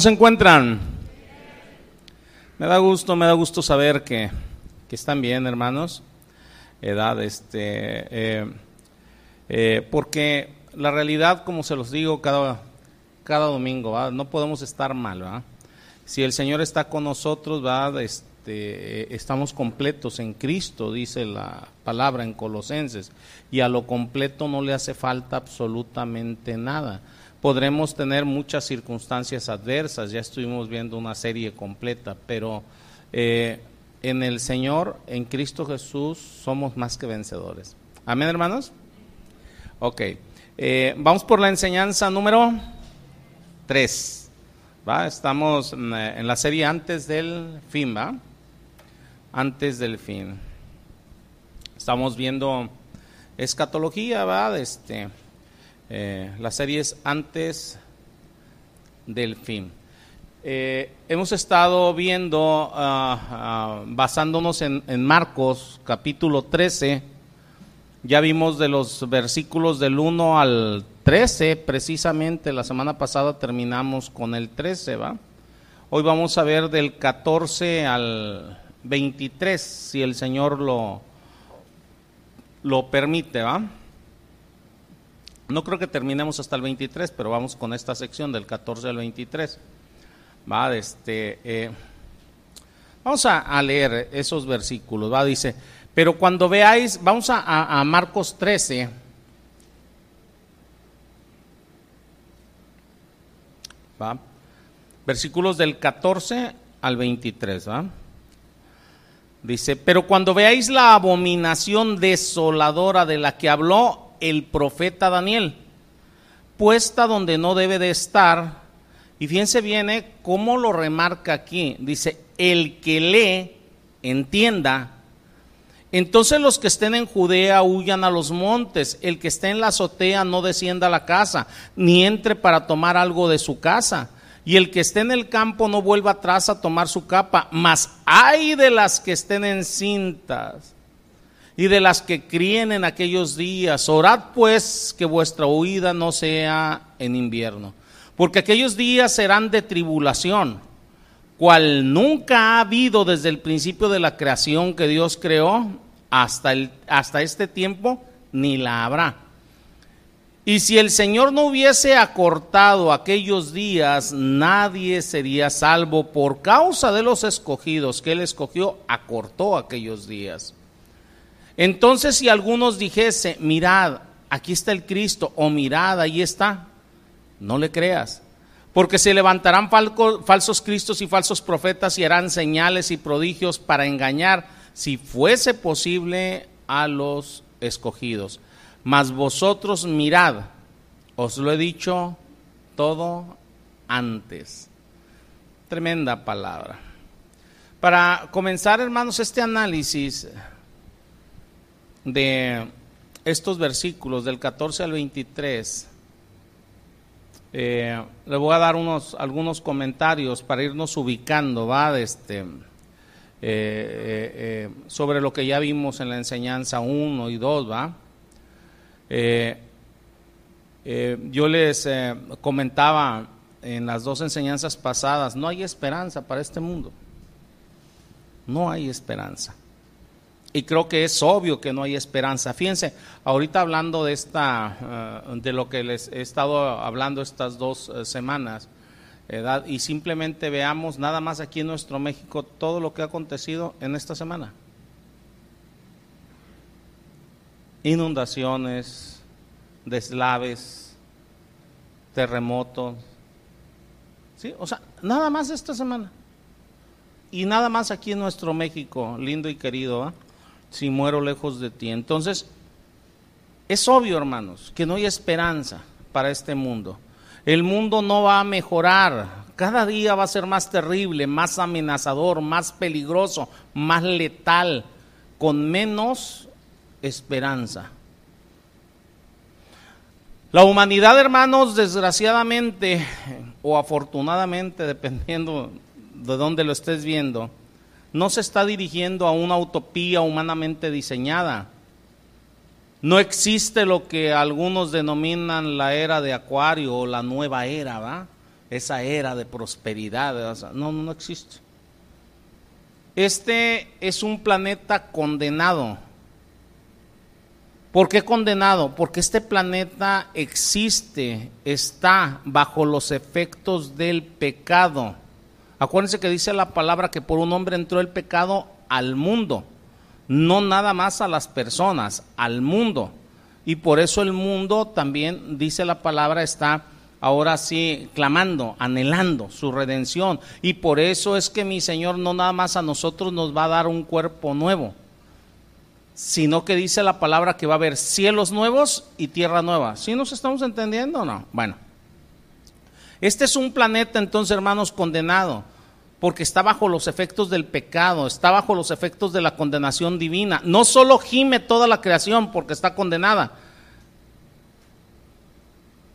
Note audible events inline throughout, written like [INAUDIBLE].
se encuentran? Me da gusto, me da gusto saber que, están bien, hermanos. Edad, este, eh, eh, porque la realidad, como se los digo cada, cada domingo, no podemos estar mal, Si el Señor está con nosotros, ¿verdad? Este, estamos completos en Cristo, dice la palabra en Colosenses, y a lo completo no le hace falta absolutamente nada podremos tener muchas circunstancias adversas, ya estuvimos viendo una serie completa, pero eh, en el Señor, en Cristo Jesús, somos más que vencedores. Amén, hermanos. Ok, eh, vamos por la enseñanza número 3. ¿va? Estamos en la serie antes del fin, ¿va? Antes del fin. Estamos viendo escatología, ¿va? Este, eh, las series antes del fin. Eh, hemos estado viendo, ah, ah, basándonos en, Marcos capítulo 13, ya vimos de los versículos del 1 al 13, precisamente la semana pasada terminamos con el 13, ¿va? Hoy vamos a ver del 14 al 23, si el Señor lo, lo permite, ¿va? No creo que terminemos hasta el 23, pero vamos con esta sección del 14 al 23. Va, este, eh, vamos a, leer esos versículos. Va, dice, pero cuando veáis, vamos a, a Marcos 13. ¿va? Versículos del 14 al 23. ¿va? Dice, pero cuando veáis la abominación desoladora de la que habló el profeta Daniel, puesta donde no debe de estar. Y fíjense bien ¿eh? cómo lo remarca aquí. Dice, el que lee, entienda. Entonces los que estén en Judea huyan a los montes, el que esté en la azotea no descienda a la casa, ni entre para tomar algo de su casa. Y el que esté en el campo no vuelva atrás a tomar su capa, mas hay de las que estén en cintas y de las que críen en aquellos días. Orad pues que vuestra huida no sea en invierno, porque aquellos días serán de tribulación, cual nunca ha habido desde el principio de la creación que Dios creó hasta, hasta este tiempo, ni la habrá. Y si el Señor no hubiese acortado aquellos días, nadie sería salvo por causa de los escogidos que Él escogió, acortó aquellos días. Entonces si algunos dijese, mirad, aquí está el Cristo, o mirad, ahí está, no le creas, porque se levantarán falsos cristos y falsos profetas y harán señales y prodigios para engañar, si fuese posible, a los escogidos. Mas vosotros mirad, os lo he dicho todo antes. Tremenda palabra. Para comenzar, hermanos, este análisis, de estos versículos del 14 al 23, eh, le voy a dar unos, algunos comentarios para irnos ubicando, ¿va? Este, eh, eh, sobre lo que ya vimos en la enseñanza 1 y 2, ¿va? yo les comentaba en las dos enseñanzas pasadas, no hay esperanza para este mundo. No hay esperanza. Y creo que es obvio que no hay esperanza. Fíjense, ahorita hablando de esta, eh, de lo que les he estado hablando estas dos eh, semanas, y simplemente veamos nada más aquí en nuestro México todo lo que ha acontecido en esta semana. Inundaciones, deslaves, terremotos, ¿sí? O sea, nada más esta semana. Y nada más aquí en nuestro México, lindo y querido, ¿ah? Si muero lejos de ti. Entonces, es obvio, hermanos, que no hay esperanza para este mundo. El mundo no va a mejorar. Cada día va a ser más terrible, más amenazador, más peligroso, más letal, con menos esperanza. La humanidad, hermanos, desgraciadamente o afortunadamente, [LAUGHS] dependiendo de dónde lo estés viendo, no se está dirigiendo a una utopía humanamente diseñada. No existe lo que algunos denominan la era de Acuario o la nueva era, ¿va? esa era de prosperidad. no, no existe. Este es un planeta condenado. ¿Por qué condenado? Porque este planeta existe, está bajo los efectos del pecado. Acuérdense que dice la palabra que por un hombre entró el pecado al mundo, no nada más a las personas, al mundo. Y por eso el mundo también, dice la palabra, está ahora sí clamando, anhelando su redención. Y por eso es que mi Señor no nada más a nosotros nos va a dar un cuerpo nuevo, sino que dice la palabra que va a haber cielos nuevos y tierra nueva. ¿Sí nos estamos entendiendo o no? Bueno, este es un planeta entonces, hermanos, condenado, porque está bajo los efectos del pecado, está bajo los efectos de la condenación divina. No solo gime toda la creación porque está condenada,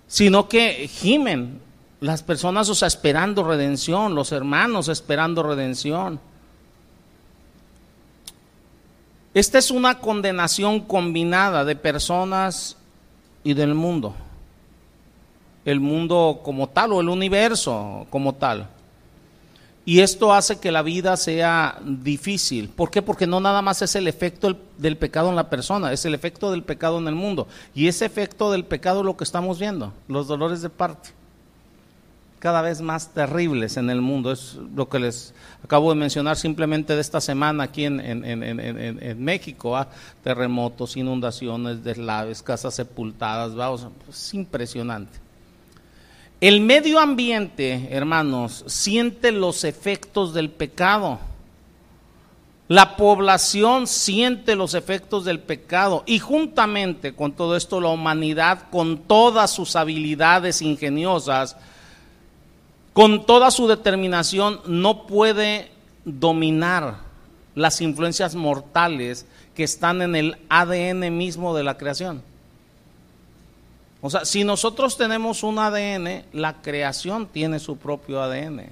sino que gimen las personas, o sea, esperando redención, los hermanos esperando redención. Esta es una condenación combinada de personas y del mundo. El mundo como tal o el universo como tal. Y esto hace que la vida sea difícil. ¿Por qué? Porque no nada más es el efecto del pecado en la persona, es el efecto del pecado en el mundo. Y ese efecto del pecado es lo que estamos viendo, los dolores de parto cada vez más terribles en el mundo. Es lo que les acabo de mencionar simplemente de esta semana aquí en, en, México. ¿ah? Terremotos, inundaciones, deslaves, casas sepultadas. Vamos, es impresionante. El medio ambiente, hermanos, siente los efectos del pecado. La población siente los efectos del pecado y juntamente con todo esto la humanidad, con todas sus habilidades ingeniosas, con toda su determinación no puede dominar las influencias mortales que están en el ADN mismo de la creación. O sea, si nosotros tenemos un ADN, la creación tiene su propio ADN.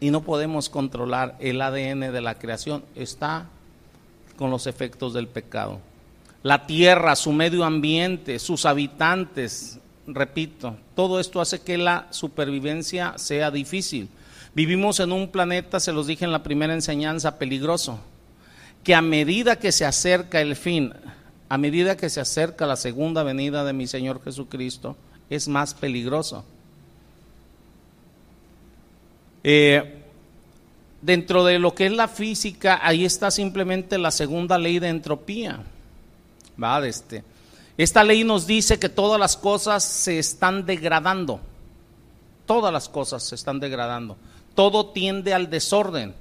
Y no podemos controlar el ADN de la creación. Está con los efectos del pecado. La tierra, su medio ambiente, sus habitantes, repito, todo esto hace que la supervivencia sea difícil. Vivimos en un planeta, se los dije en la primera enseñanza, peligroso, que a medida que se acerca el fin, a medida que se acerca la segunda venida de mi Señor Jesucristo, es más peligroso. Eh, dentro de lo que es la física, ahí está simplemente la segunda ley de entropía. ¿va? Este, esta ley nos dice que todas las cosas se están degradando. Todas las cosas se están degradando. Todo tiende al desorden.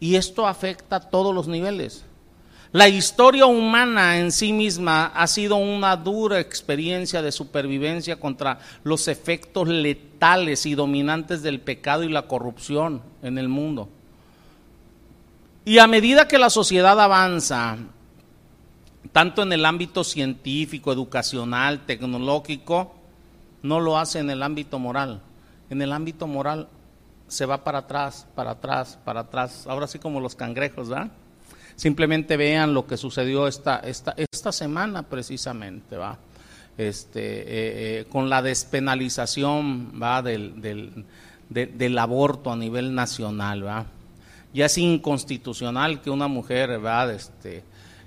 Y esto afecta a todos los niveles. La historia humana en sí misma ha sido una dura experiencia de supervivencia contra los efectos letales y dominantes del pecado y la corrupción en el mundo. Y a medida que la sociedad avanza, tanto en el ámbito científico, educacional, tecnológico, no lo hace en el ámbito moral. En el ámbito moral se va para atrás, para atrás, para atrás, ahora sí como los cangrejos, ¿verdad? Simplemente vean lo que sucedió esta, esta, esta semana precisamente, ¿va? Este, eh, eh, con la despenalización ¿va? Del, del, del, aborto a nivel nacional. ¿va? Ya es inconstitucional que una mujer ¿va? Este,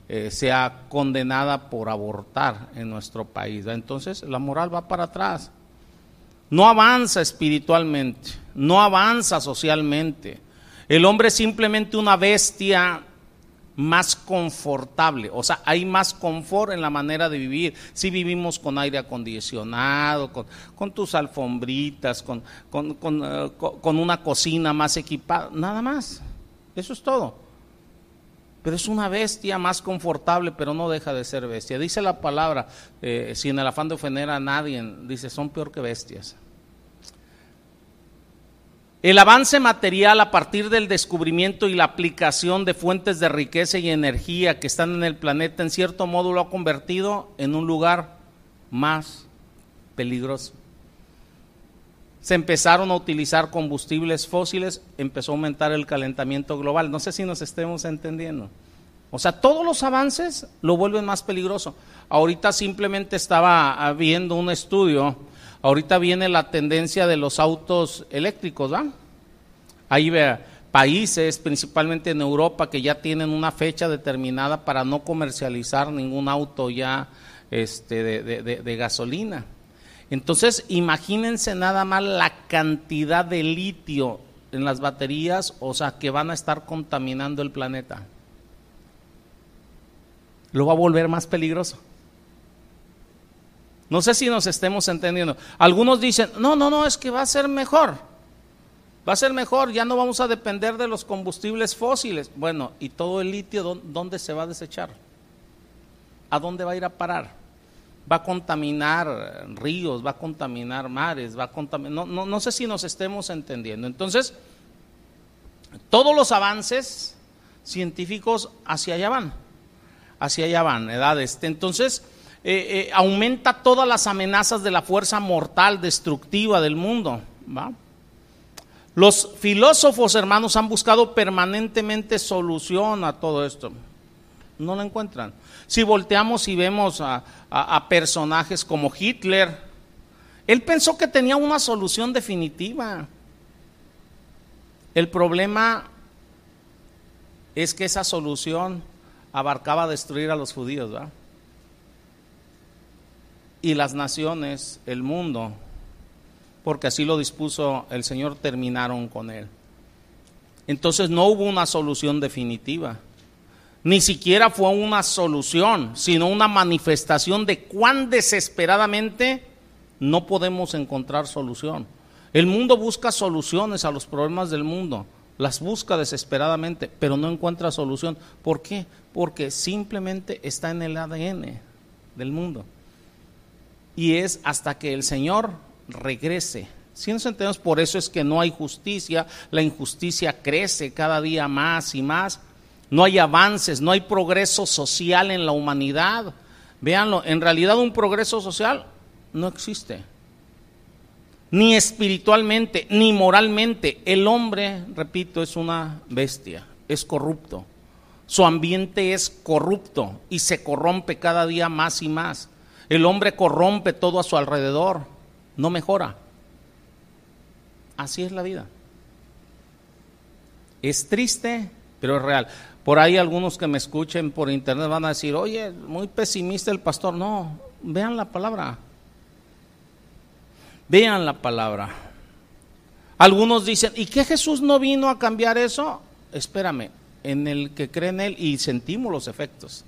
eh, sea condenada por abortar en nuestro país. Entonces la moral va para atrás. No avanza espiritualmente, no avanza socialmente. El hombre es simplemente una bestia más confortable, o sea, hay más confort en la manera de vivir. Si vivimos con aire acondicionado, con, tus alfombritas, con, eh, con, una cocina más equipada, nada más. Eso es todo. Pero es una bestia más confortable, pero no deja de ser bestia. Dice la palabra, eh, sin el afán de ofender a nadie, dice, son peor que bestias. El avance material a partir del descubrimiento y la aplicación de fuentes de riqueza y energía que están en el planeta, en cierto modo lo ha convertido en un lugar más peligroso. Se empezaron a utilizar combustibles fósiles, empezó a aumentar el calentamiento global. No sé si nos estemos entendiendo. O sea, todos los avances lo vuelven más peligroso. Ahorita simplemente estaba viendo un estudio Ahorita viene la tendencia de los autos eléctricos, ¿va? Ahí vea, países, principalmente en Europa, que ya tienen una fecha determinada para no comercializar ningún auto ya este, de, gasolina. Entonces, imagínense nada más la cantidad de litio en las baterías, o sea, que van a estar contaminando el planeta. Lo va a volver más peligroso. No sé si nos estemos entendiendo. Algunos dicen, no, no, no, es que va a ser mejor. Va a ser mejor, ya no vamos a depender de los combustibles fósiles. Bueno, ¿y todo el litio dónde se va a desechar? ¿A dónde va a ir a parar? Va a contaminar ríos, va a contaminar mares, va a contaminar... No, no, no sé si nos estemos entendiendo. Entonces, todos los avances científicos hacia allá van. Hacia allá van, edades. Entonces, eh, eh, aumenta todas las amenazas de la fuerza mortal destructiva del mundo. Los filósofos, hermanos, han buscado permanentemente solución a todo esto. No la encuentran. Si volteamos y vemos a, a personajes como Hitler, él pensó que tenía una solución definitiva. El problema es que esa solución abarcaba destruir a los judíos, ¿verdad? Y las naciones, el mundo, porque así lo dispuso el Señor, terminaron con él. Entonces no hubo una solución definitiva. Ni siquiera fue una solución, sino una manifestación de cuán desesperadamente no podemos encontrar solución. El mundo busca soluciones a los problemas del mundo, las busca desesperadamente, pero no encuentra solución. ¿Por qué? Porque simplemente está en el ADN del mundo y es hasta que el Señor regrese. Si nos entendemos, por eso es que no hay justicia, la injusticia crece cada día más y más, no hay avances, no hay progreso social en la humanidad. Véanlo, en realidad un progreso social no existe. Ni espiritualmente, ni moralmente. El hombre, repito, es una bestia, es corrupto. Su ambiente es corrupto y se corrompe cada día más y más. El hombre corrompe todo a su alrededor, no mejora. Así es la vida. Es triste, pero es real. Por ahí algunos que me escuchen por internet van a decir, oye, muy pesimista el pastor. No, vean la palabra. Vean la palabra. Algunos dicen, ¿y qué Jesús no vino a cambiar eso? Espérame, en el que cree en Él y sentimos los efectos.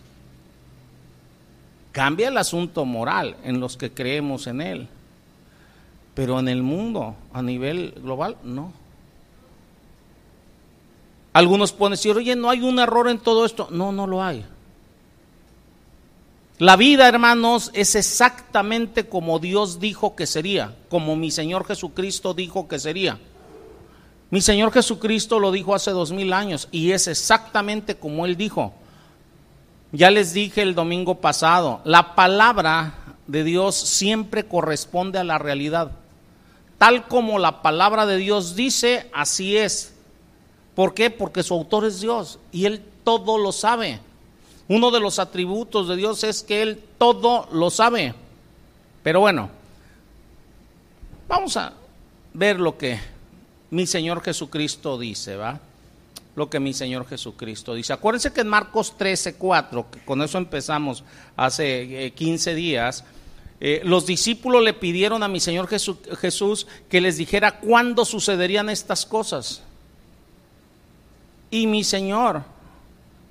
Cambia el asunto moral en los que creemos en Él. Pero en el mundo, a nivel global, no. Algunos pueden decir, oye, no hay un error en todo esto. No, no lo hay. La vida, hermanos, es exactamente como Dios dijo que sería, como mi Señor Jesucristo dijo que sería. Mi Señor Jesucristo lo dijo hace dos mil años y es exactamente como Él dijo. Ya les dije el domingo pasado, la palabra de Dios siempre corresponde a la realidad. Tal como la palabra de Dios dice, así es. ¿Por qué? Porque su autor es Dios y Él todo lo sabe. Uno de los atributos de Dios es que Él todo lo sabe. Pero bueno, vamos a ver lo que mi Señor Jesucristo dice, ¿va? Lo que mi Señor Jesucristo dice. Acuérdense que en Marcos 13, 4, que con eso empezamos hace 15 eh, días, eh, los discípulos le pidieron a mi Señor Jesús que les dijera cuándo sucederían estas cosas. Y mi Señor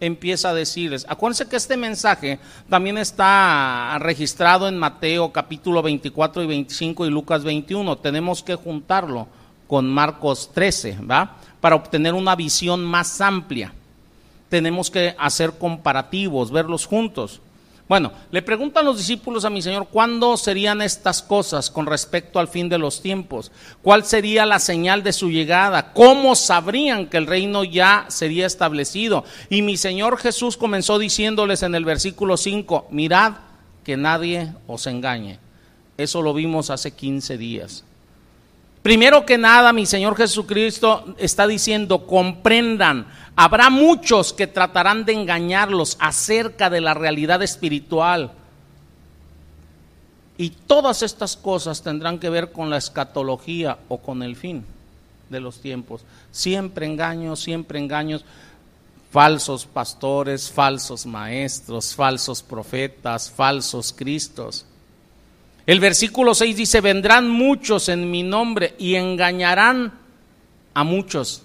empieza a decirles, acuérdense que este mensaje también está registrado en Mateo capítulo 24 y 25 y Lucas 21. Tenemos que juntarlo con Marcos 13, ¿va? Para obtener una visión más amplia. Tenemos que hacer comparativos, verlos juntos. Bueno, le preguntan los discípulos a mi Señor, ¿cuándo serían estas cosas con respecto al fin de los tiempos? ¿Cuál sería la señal de su llegada? ¿Cómo sabrían que el reino ya sería establecido? Y mi Señor Jesús comenzó diciéndoles en el versículo 5, mirad que nadie os engañe. Eso lo vimos hace 15 días. Primero que nada, mi Señor Jesucristo está diciendo, comprendan, habrá muchos que tratarán de engañarlos acerca de la realidad espiritual. Y todas estas cosas tendrán que ver con la escatología o con el fin de los tiempos. Siempre engaños, siempre engaños. Falsos pastores, falsos maestros, falsos profetas, falsos cristos. El versículo 6 dice, vendrán muchos en mi nombre y engañarán a muchos.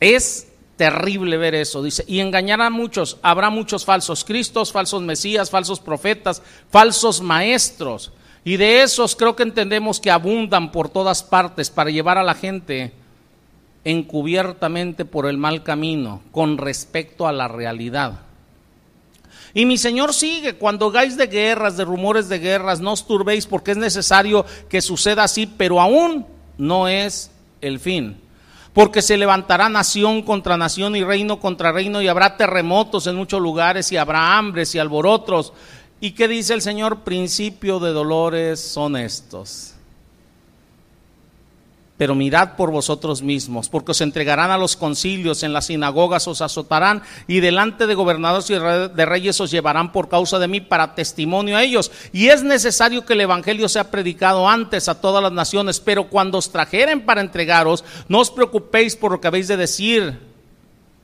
Es terrible ver eso, dice, y engañarán a muchos, habrá muchos falsos cristos, falsos mesías, falsos profetas, falsos maestros. Y de esos creo que entendemos que abundan por todas partes para llevar a la gente encubiertamente por el mal camino con respecto a la realidad. Y mi Señor sigue, cuando hagáis de guerras, de rumores de guerras, no os turbéis porque es necesario que suceda así, pero aún no es el fin. Porque se levantará nación contra nación y reino contra reino y habrá terremotos en muchos lugares y habrá hambres y alborotos. ¿Y qué dice el Señor? Principio de dolores son estos pero mirad por vosotros mismos, porque os entregarán a los concilios, en las sinagogas os azotarán, y delante de gobernadores y de reyes os llevarán por causa de mí para testimonio a ellos. Y es necesario que el Evangelio sea predicado antes a todas las naciones, pero cuando os trajeren para entregaros, no os preocupéis por lo que habéis de decir,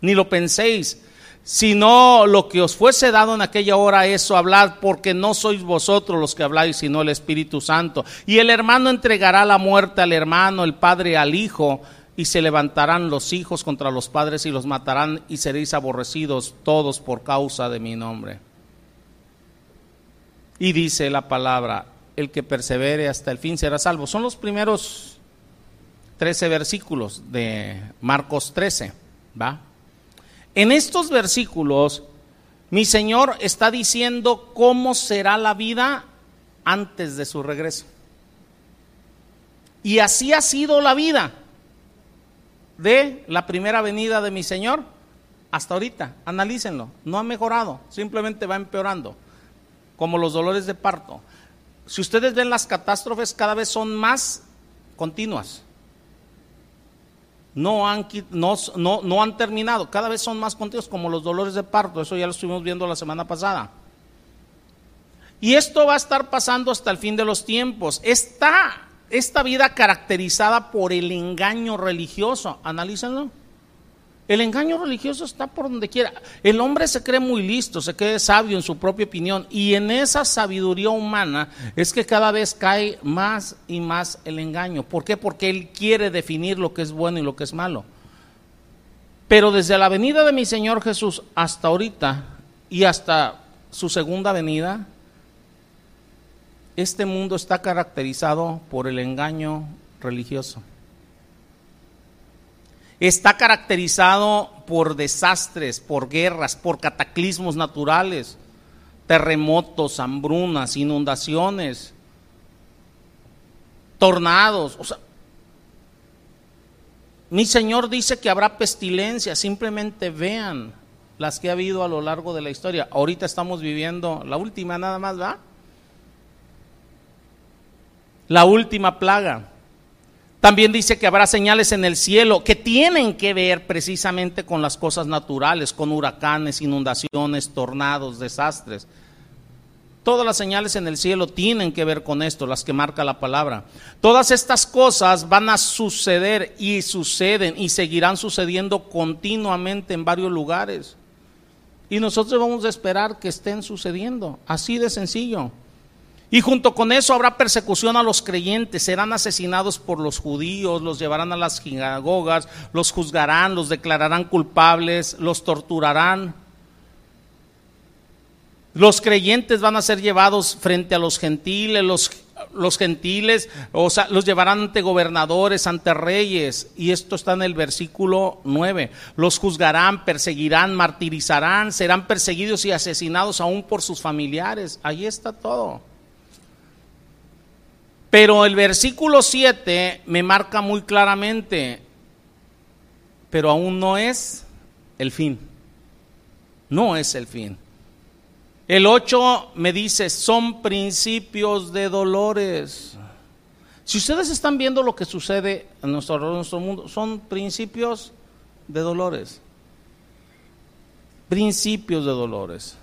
ni lo penséis sino lo que os fuese dado en aquella hora, eso hablad, porque no sois vosotros los que habláis, sino el Espíritu Santo. Y el hermano entregará la muerte al hermano, el padre al hijo, y se levantarán los hijos contra los padres y los matarán, y seréis aborrecidos todos por causa de mi nombre. Y dice la palabra, el que persevere hasta el fin será salvo. Son los primeros 13 versículos de Marcos 13, ¿va? En estos versículos, mi Señor está diciendo cómo será la vida antes de su regreso. Y así ha sido la vida de la primera venida de mi Señor hasta ahorita. Analícenlo. No ha mejorado, simplemente va empeorando, como los dolores de parto. Si ustedes ven las catástrofes, cada vez son más continuas no han, no, no, han terminado, cada vez son más continuos como los dolores de parto, eso ya lo estuvimos viendo la semana pasada. Y esto va a estar pasando hasta el fin de los tiempos. Está esta vida caracterizada por el engaño religioso, analícenlo. El engaño religioso está por donde quiera. El hombre se cree muy listo, se cree sabio en su propia opinión y en esa sabiduría humana es que cada vez cae más y más el engaño. ¿Por qué? Porque él quiere definir lo que es bueno y lo que es malo. Pero desde la venida de mi Señor Jesús hasta ahorita y hasta su segunda venida, este mundo está caracterizado por el engaño religioso está caracterizado por desastres, por guerras, por cataclismos naturales, terremotos, hambrunas, inundaciones, tornados. Mi Señor dice que habrá pestilencia, simplemente vean las que ha habido a lo largo de la historia. Ahorita estamos viviendo la última nada más, ¿va? La última plaga. También dice que habrá señales en el cielo que tienen que ver precisamente con las cosas naturales, con huracanes, inundaciones, tornados, desastres. Todas las señales en el cielo tienen que ver con esto, las que marca la palabra. Todas estas cosas van a suceder y suceden y seguirán sucediendo continuamente en varios lugares. Y nosotros vamos a esperar que estén sucediendo, así de sencillo. Y junto con eso habrá persecución a los creyentes, serán asesinados por los judíos, los llevarán a las sinagogas, los juzgarán, los declararán culpables, los torturarán. Los creyentes van a ser llevados frente a los gentiles, los, los gentiles, o sea, los llevarán ante gobernadores, ante reyes. Y esto está en el versículo 9. Los juzgarán, perseguirán, martirizarán, serán perseguidos y asesinados aún por sus familiares. Ahí está todo. Pero el versículo 7 me marca muy claramente, pero aún no es el fin. No es el fin. El 8 me dice, son principios de dolores. Si ustedes están viendo lo que sucede en nuestro, en nuestro mundo, son principios de dolores. Principios de dolores.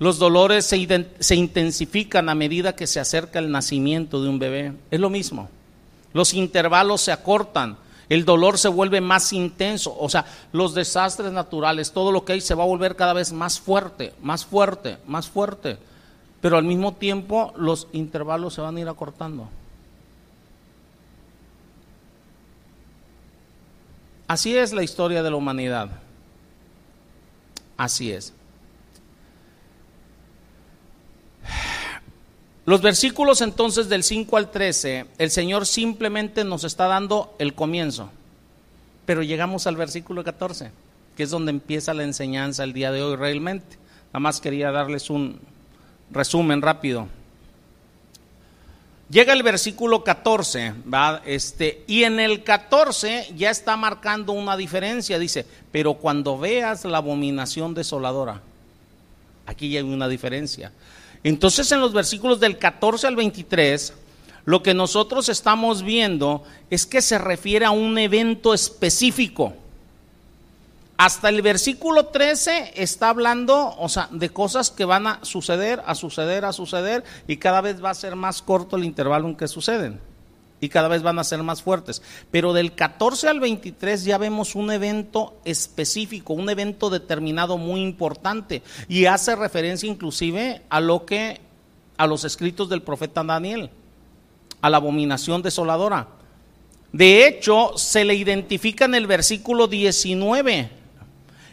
Los dolores se, intensifican a medida que se acerca el nacimiento de un bebé. Es lo mismo. Los intervalos se acortan. El dolor se vuelve más intenso. O sea, los desastres naturales, todo lo que hay se va a volver cada vez más fuerte, más fuerte, más fuerte. Pero al mismo tiempo los intervalos se van a ir acortando. Así es la historia de la humanidad. Así es. Los versículos entonces del 5 al 13, el Señor simplemente nos está dando el comienzo. Pero llegamos al versículo 14, que es donde empieza la enseñanza el día de hoy realmente. Nada más quería darles un resumen rápido. Llega el versículo 14, ¿va? Este, y en el 14 ya está marcando una diferencia, dice, pero cuando veas la abominación desoladora, aquí ya hay una diferencia. Entonces en los versículos del 14 al 23, lo que nosotros estamos viendo es que se refiere a un evento específico. Hasta el versículo 13 está hablando, o sea, de cosas que van a suceder, a suceder, a suceder, y cada vez va a ser más corto el intervalo en que suceden. Y cada vez van a ser más fuertes. Pero del 14 al 23 ya vemos un evento específico, un evento determinado muy importante. Y hace referencia inclusive a lo que, a los escritos del profeta Daniel, a la abominación desoladora. De hecho, se le identifica en el versículo 19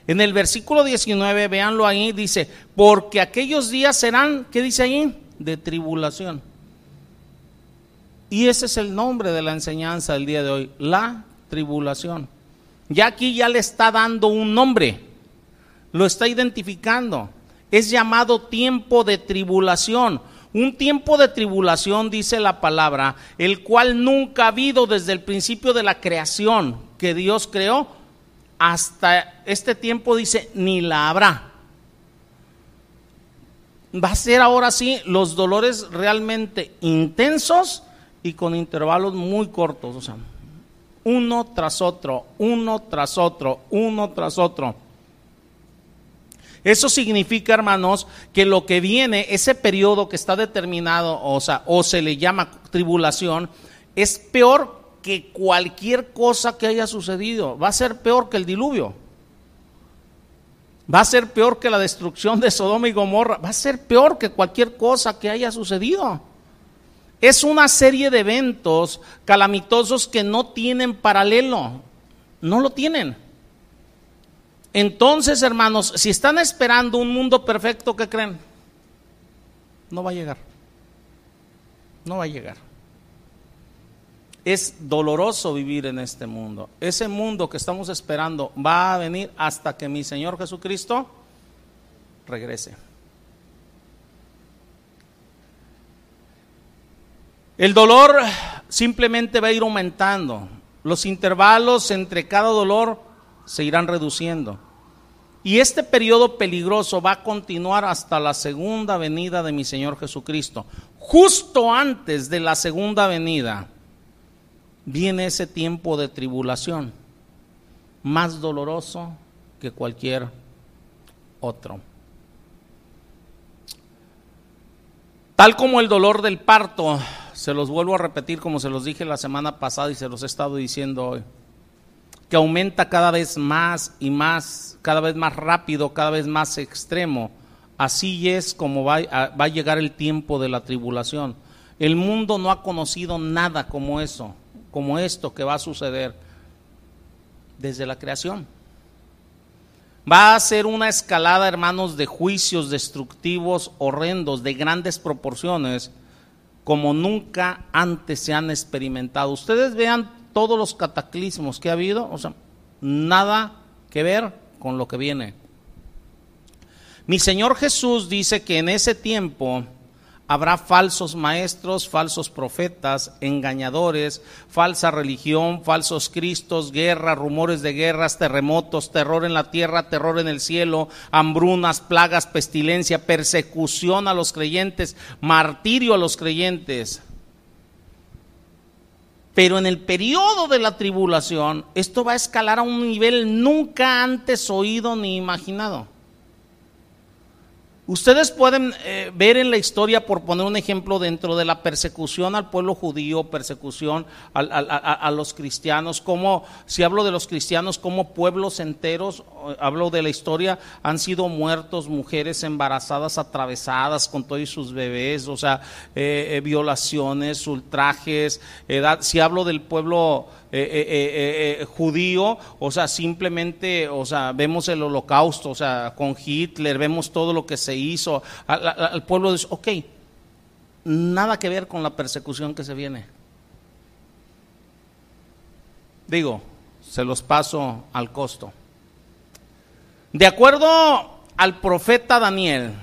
en el versículo 19, véanlo ahí, dice, porque aquellos días serán, ¿qué dice ahí? De tribulación. Y ese es el nombre de la enseñanza del día de hoy, la tribulación. Ya aquí ya le está dando un nombre, lo está identificando. Es llamado tiempo de tribulación. Un tiempo de tribulación, dice la palabra, el cual nunca ha habido desde el principio de la creación que Dios creó hasta este tiempo dice, ni la habrá. Va a ser ahora sí los dolores realmente intensos y con intervalos muy cortos, o sea, uno tras otro, uno tras otro, uno tras otro. Eso significa, hermanos, que lo que viene, ese periodo que está determinado, o sea, o se le llama tribulación, es peor que cualquier cosa que haya sucedido. Va a ser peor que el diluvio. Va a ser peor que la destrucción de Sodoma y Gomorra. Va a ser peor que cualquier cosa que haya sucedido. Es una serie de eventos calamitosos que no tienen paralelo. No lo tienen. Entonces, hermanos, si están esperando un mundo perfecto, ¿qué creen? No va a llegar. No va a llegar. Es doloroso vivir en este mundo. Ese mundo que estamos esperando va a venir hasta que mi Señor Jesucristo regrese. El dolor simplemente va a ir aumentando. Los intervalos entre cada dolor se irán reduciendo. Y este periodo peligroso va a continuar hasta la segunda venida de mi Señor Jesucristo. Justo antes de la segunda venida viene ese tiempo de tribulación, más doloroso que cualquier otro. Tal como el dolor del parto, se los vuelvo a repetir como se los dije la semana pasada y se los he estado diciendo hoy, que aumenta cada vez más y más, cada vez más rápido, cada vez más extremo. Así es como va a, llegar el tiempo de la tribulación. El mundo no ha conocido nada como eso como esto que va a suceder desde la creación. Va a ser una escalada, hermanos, de juicios destructivos, horrendos, de grandes proporciones, como nunca antes se han experimentado. Ustedes vean todos los cataclismos que ha habido, o sea, nada que ver con lo que viene. Mi Señor Jesús dice que en ese tiempo Habrá falsos maestros, falsos profetas, engañadores, falsa religión, falsos cristos, guerra, rumores de guerras, terremotos, terror en la tierra, terror en el cielo, hambrunas, plagas, pestilencia, persecución a los creyentes, martirio a los creyentes. Pero en el periodo de la tribulación, esto va a escalar a un nivel nunca antes oído ni imaginado. Ustedes pueden eh, ver en la historia, por poner un ejemplo, dentro de la persecución al pueblo judío, persecución a, los cristianos, como, si hablo de los cristianos, como pueblos enteros, eh, hablo de la historia, han sido muertos, mujeres embarazadas, atravesadas con todos sus bebés, o sea, eh, violaciones, ultrajes, edad. Si hablo del pueblo eh, eh, eh, judío, o sea, simplemente, o sea, vemos el holocausto, o sea, con Hitler, vemos todo lo que se hizo, al, pueblo dice, ok, nada que ver con la persecución que se viene. Digo, se los paso al costo. De acuerdo al profeta Daniel,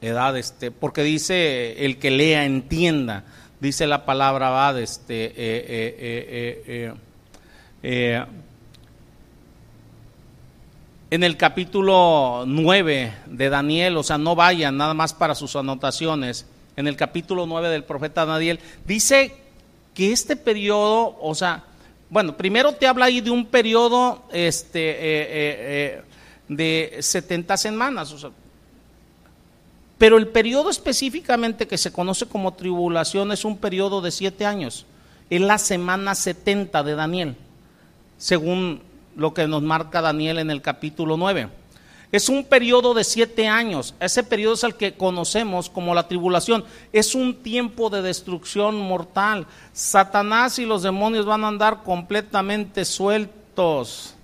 edad este, porque dice el que lea entienda dice la palabra va este, eh, eh, eh, en el capítulo 9 de Daniel, o sea, no vayan nada más para sus anotaciones, en el capítulo 9 del profeta Daniel, dice que este periodo, o sea, bueno, primero te habla ahí de un periodo este, de 70 semanas, pero el periodo específicamente que se conoce como tribulación es un periodo de siete años. Es la semana 70 de Daniel, según lo que nos marca Daniel en el capítulo 9. Es un periodo de siete años. Ese periodo es el que conocemos como la tribulación. Es un tiempo de destrucción mortal. Satanás y los demonios van a andar completamente sueltos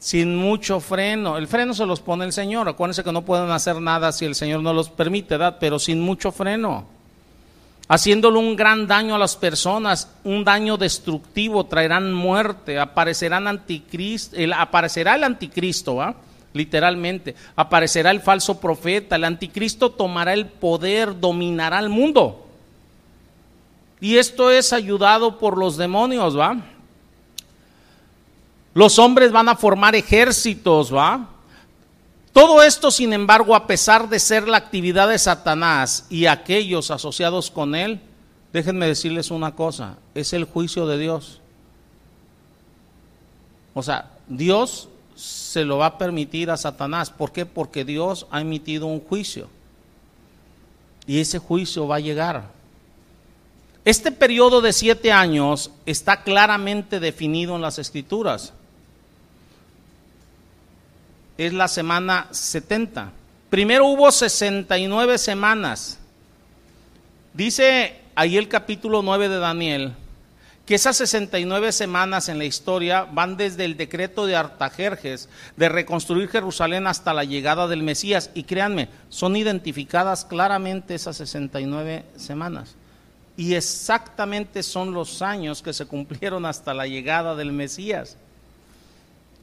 sin mucho freno. El freno se los pone el Señor. Acuérdense que no pueden hacer nada si el Señor no los permite, ¿verdad? Pero sin mucho freno. Haciéndole un gran daño a las personas, un daño destructivo, traerán muerte, aparecerán anticristo, aparecerá el anticristo, ¿va? literalmente, aparecerá el falso profeta, el anticristo tomará el poder, dominará el mundo. Y esto es ayudado por los demonios, ¿va? Los hombres van a formar ejércitos, ¿va? Todo esto, sin embargo, a pesar de ser la actividad de Satanás y aquellos asociados con él, déjenme decirles una cosa, es el juicio de Dios. O sea, Dios se lo va a permitir a Satanás. ¿Por qué? Porque Dios ha emitido un juicio. Y ese juicio va a llegar. Este periodo de siete años está claramente definido en las escrituras es la semana 70. Primero hubo 69 semanas. Dice ahí el capítulo 9 de Daniel que esas 69 semanas en la historia van desde el decreto de Artajerjes de reconstruir Jerusalén hasta la llegada del Mesías. Y créanme, son identificadas claramente esas 69 semanas. Y exactamente son los años que se cumplieron hasta la llegada del Mesías.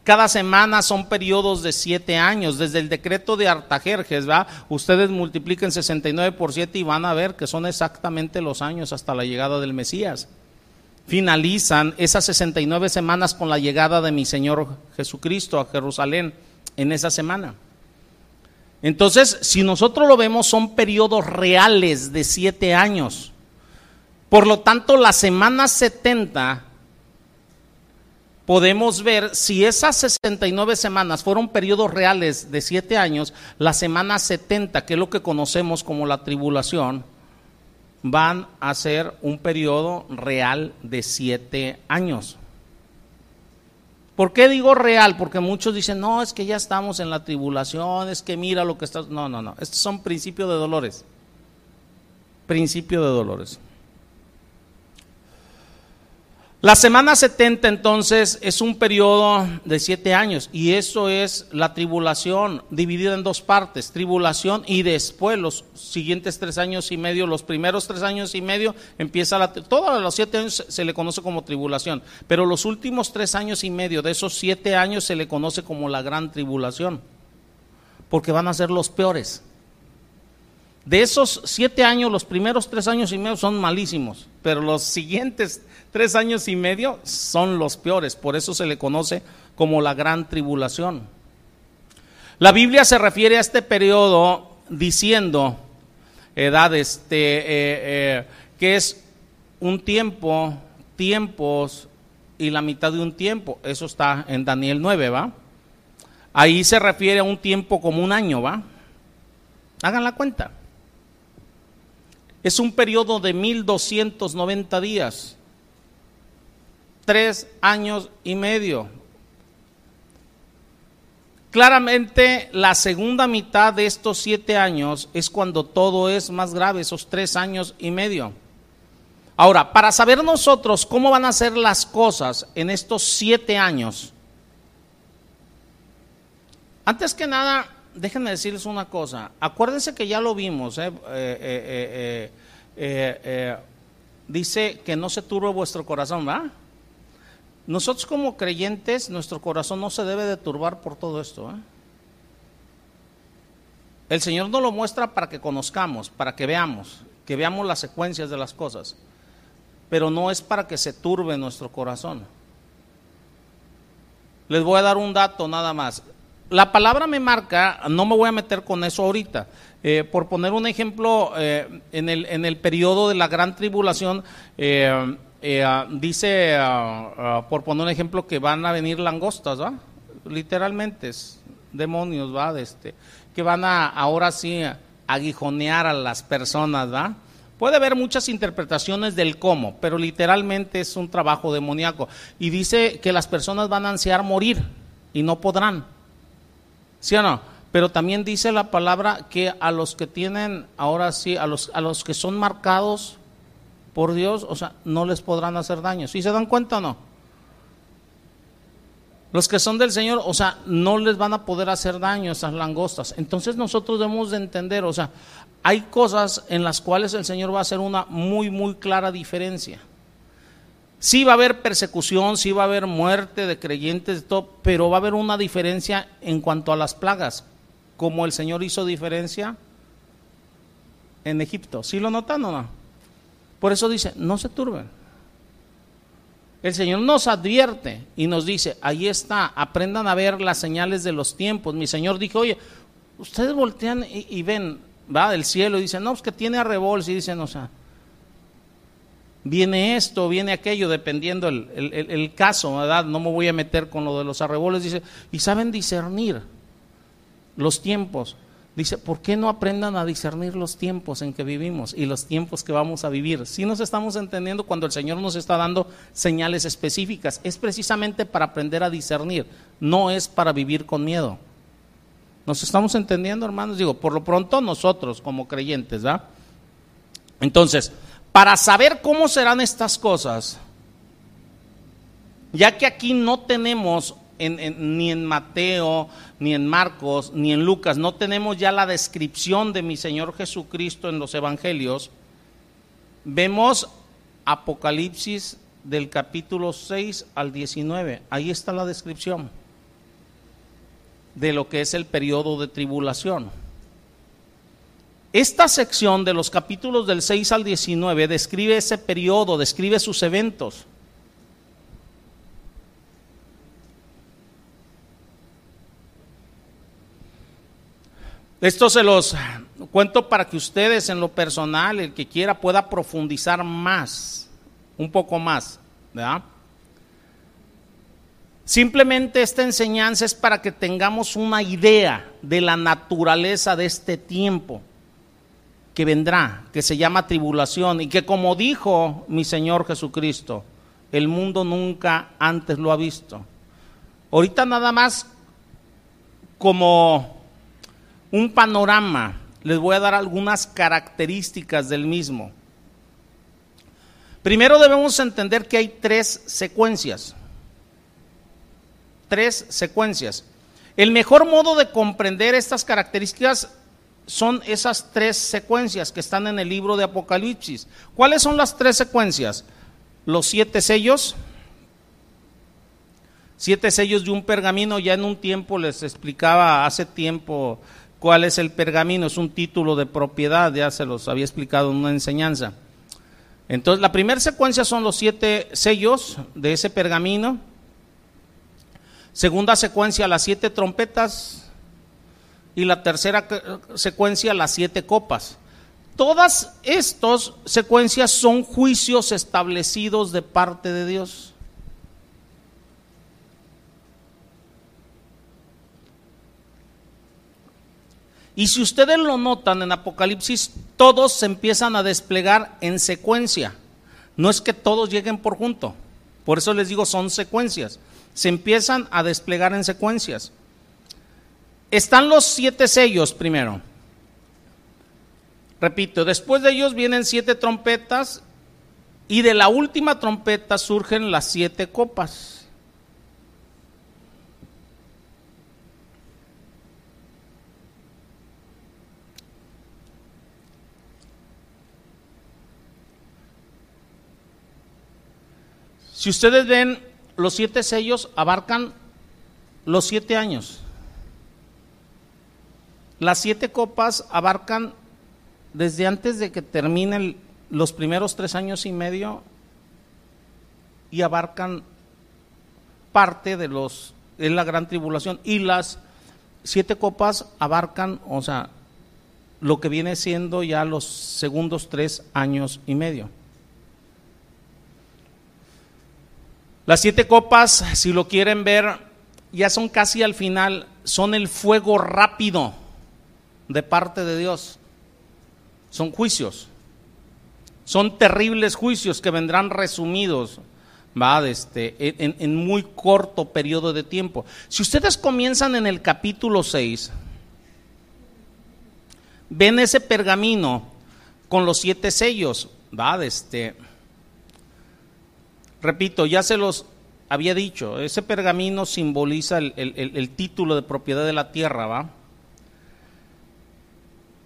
Cada semana son periodos de siete años. Desde el decreto de Artajerjes, ¿va? Ustedes multipliquen 69 por 7 y van a ver que son exactamente los años hasta la llegada del Mesías. Finalizan esas 69 semanas con la llegada de mi Señor Jesucristo a Jerusalén en esa semana. Entonces, si nosotros lo vemos, son periodos reales de siete años. Por lo tanto, la semana 70 podemos ver si esas 69 semanas fueron periodos reales de 7 años, la semana 70, que es lo que conocemos como la tribulación, van a ser un periodo real de 7 años. ¿Por qué digo real? Porque muchos dicen, no, es que ya estamos en la tribulación, es que mira lo que está... No, no, no, estos son principios de dolores. Principio de dolores. La semana 70 entonces es un periodo de siete años y eso es la tribulación dividida en dos partes, tribulación y después los siguientes tres años y medio, los primeros tres años y medio empieza la, todos los siete años se le conoce como tribulación, pero los últimos tres años y medio de esos siete años se le conoce como la gran tribulación, porque van a ser los peores. De esos siete años, los primeros tres años y medio son malísimos, pero los siguientes tres años y medio son los peores, por eso se le conoce como la gran tribulación. La Biblia se refiere a este periodo diciendo, edad, este, eh, eh, que es un tiempo, tiempos y la mitad de un tiempo. Eso está en Daniel 9, ¿va? Ahí se refiere a un tiempo como un año, ¿va? Hagan la cuenta. Es un periodo de 1290 días. Tres años y medio. Claramente la segunda mitad de estos siete años es cuando todo es más grave, esos tres años y medio. Ahora, para saber nosotros cómo van a ser las cosas en estos siete años, antes que nada, déjenme decirles una cosa. Acuérdense que ya lo vimos. ¿eh? Eh, eh, dice que no se turbe vuestro corazón. Nosotros como creyentes, nuestro corazón no se debe de turbar por todo esto. El Señor nos lo muestra para que conozcamos, para que veamos, que veamos las secuencias de las cosas. Pero no es para que se turbe nuestro corazón. Les voy a dar un dato nada más la palabra me marca, no me voy a meter con eso ahorita. Eh, por poner un ejemplo, eh, en, el, en el periodo de la gran tribulación, eh, dice, por poner un ejemplo, que van a venir langostas, ¿va? Literalmente, demonios, ¿va? Este, que van a ahora sí aguijonear a las personas, ¿va? Puede haber muchas interpretaciones del cómo, pero literalmente es un trabajo demoníaco. Y dice que las personas van a ansiar morir y no podrán. ¿Sí o no? Pero también dice la palabra que a los que tienen, ahora sí, a los, a los que son marcados por Dios, o sea, no les podrán hacer daño. ¿Sí se dan cuenta o no? Los que son del Señor, o sea, no les van a poder hacer daño esas langostas. Entonces nosotros debemos de entender, o sea, hay cosas en las cuales el Señor va a hacer una muy, muy clara diferencia. Sí va a haber persecución, sí va a haber muerte de creyentes, todo, pero va a haber una diferencia en cuanto a las plagas, como el Señor hizo diferencia en Egipto. ¿Sí lo notan o no? Por eso dice, no se turben. El Señor nos advierte y nos dice, ahí está, aprendan a ver las señales de los tiempos. Mi Señor dijo, oye, ustedes voltean y, ven, va del cielo y dicen, no, es que tiene arrebol, y dicen, o sea, viene esto, viene aquello, dependiendo el, caso, ¿verdad? No me voy a meter con lo de los arreboles, dice, y saben discernir los tiempos. Dice, ¿por qué no aprendan a discernir los tiempos en que vivimos y los tiempos que vamos a vivir? Si nos estamos entendiendo cuando el Señor nos está dando señales específicas, es precisamente para aprender a discernir, no es para vivir con miedo. ¿Nos estamos entendiendo, hermanos? Digo, por lo pronto nosotros como creyentes, ¿verdad? Entonces, para saber cómo serán estas cosas, ya que aquí no tenemos ni en Mateo, ni en Marcos, ni en Lucas, no tenemos ya la descripción de mi Señor Jesucristo en los Evangelios, vemos Apocalipsis del capítulo 6 al 19. Ahí está la descripción de lo que es el periodo de tribulación. Esta sección de los capítulos del 6 al 19 describe ese periodo, describe sus eventos. Esto se los cuento para que ustedes en lo personal, el que quiera, pueda profundizar más, un poco más. Simplemente esta enseñanza es para que tengamos una idea de la naturaleza de este tiempo que vendrá, que se llama tribulación y que como dijo mi Señor Jesucristo, el mundo nunca antes lo ha visto. Ahorita nada más como un panorama, les voy a dar algunas características del mismo. Primero debemos entender que hay tres secuencias. Tres secuencias. El mejor modo de comprender estas características son esas tres secuencias que están en el libro de Apocalipsis. ¿Cuáles son las tres secuencias? Los siete sellos, siete sellos de un pergamino, ya en un tiempo les explicaba hace tiempo cuál es el pergamino, es un título de propiedad, ya se los había explicado en una enseñanza. Entonces, la primera secuencia son los siete sellos de ese pergamino. Segunda secuencia, las siete trompetas y la tercera secuencia las siete copas. Todas estas secuencias son juicios establecidos de parte de Dios. Y si ustedes lo notan en Apocalipsis, todos se empiezan a desplegar en secuencia. No es que todos lleguen por junto. Por eso les digo, son secuencias. Se empiezan a desplegar en secuencias. Están los siete sellos primero. Repito, después de ellos vienen siete trompetas y de la última trompeta surgen las siete copas. Si ustedes ven, los siete sellos abarcan los siete años. Las siete copas abarcan desde antes de que terminen los primeros tres años y medio y abarcan parte de los en la gran tribulación y las siete copas abarcan, o sea, lo que viene siendo ya los segundos tres años y medio. Las siete copas, si lo quieren ver, ya son casi al final, son el fuego rápido de parte de Dios. Son juicios. Son terribles juicios que vendrán resumidos ¿va? Este, en, muy corto periodo de tiempo. Si ustedes comienzan en el capítulo 6, ven ese pergamino con los siete sellos, ¿va? Este, Repito, ya se los había dicho, ese pergamino simboliza el, título de propiedad de la tierra, ¿va?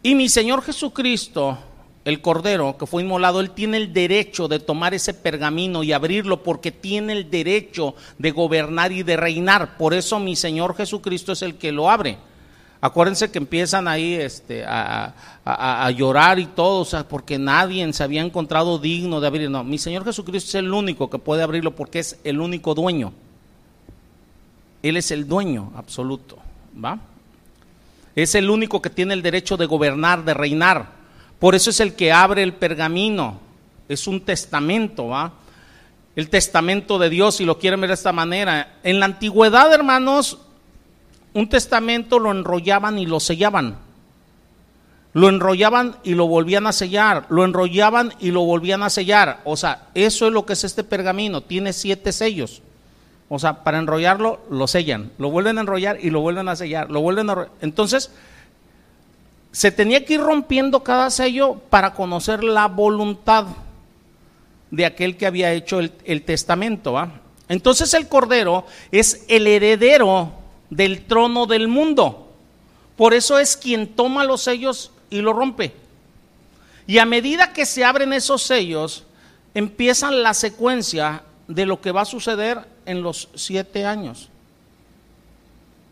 Y mi Señor Jesucristo, el Cordero que fue inmolado, Él tiene el derecho de tomar ese pergamino y abrirlo porque tiene el derecho de gobernar y de reinar. Por eso mi Señor Jesucristo es el que lo abre. Acuérdense que empiezan ahí este, a, llorar y todo, o sea, porque nadie se había encontrado digno de abrir. No, mi Señor Jesucristo es el único que puede abrirlo porque es el único dueño. Él es el dueño absoluto, ¿va? Es el único que tiene el derecho de gobernar, de reinar. Por eso es el que abre el pergamino. Es un testamento, ¿va? El testamento de Dios, si lo quieren ver de esta manera. En la antigüedad, hermanos, un testamento lo enrollaban y lo sellaban. Lo enrollaban y lo volvían a sellar. Lo enrollaban y lo volvían a sellar. O sea, eso es lo que es este pergamino. Tiene siete sellos. O sea, para enrollarlo, lo sellan. Lo vuelven a enrollar y lo vuelven a sellar. Lo vuelven a... Entonces, se tenía que ir rompiendo cada sello para conocer la voluntad de aquel que había hecho el, el testamento. Entonces el Cordero es el heredero del trono del mundo. Por eso es quien toma los sellos y lo rompe. Y a medida que se abren esos sellos, empiezan la secuencia de lo que va a suceder en los siete años.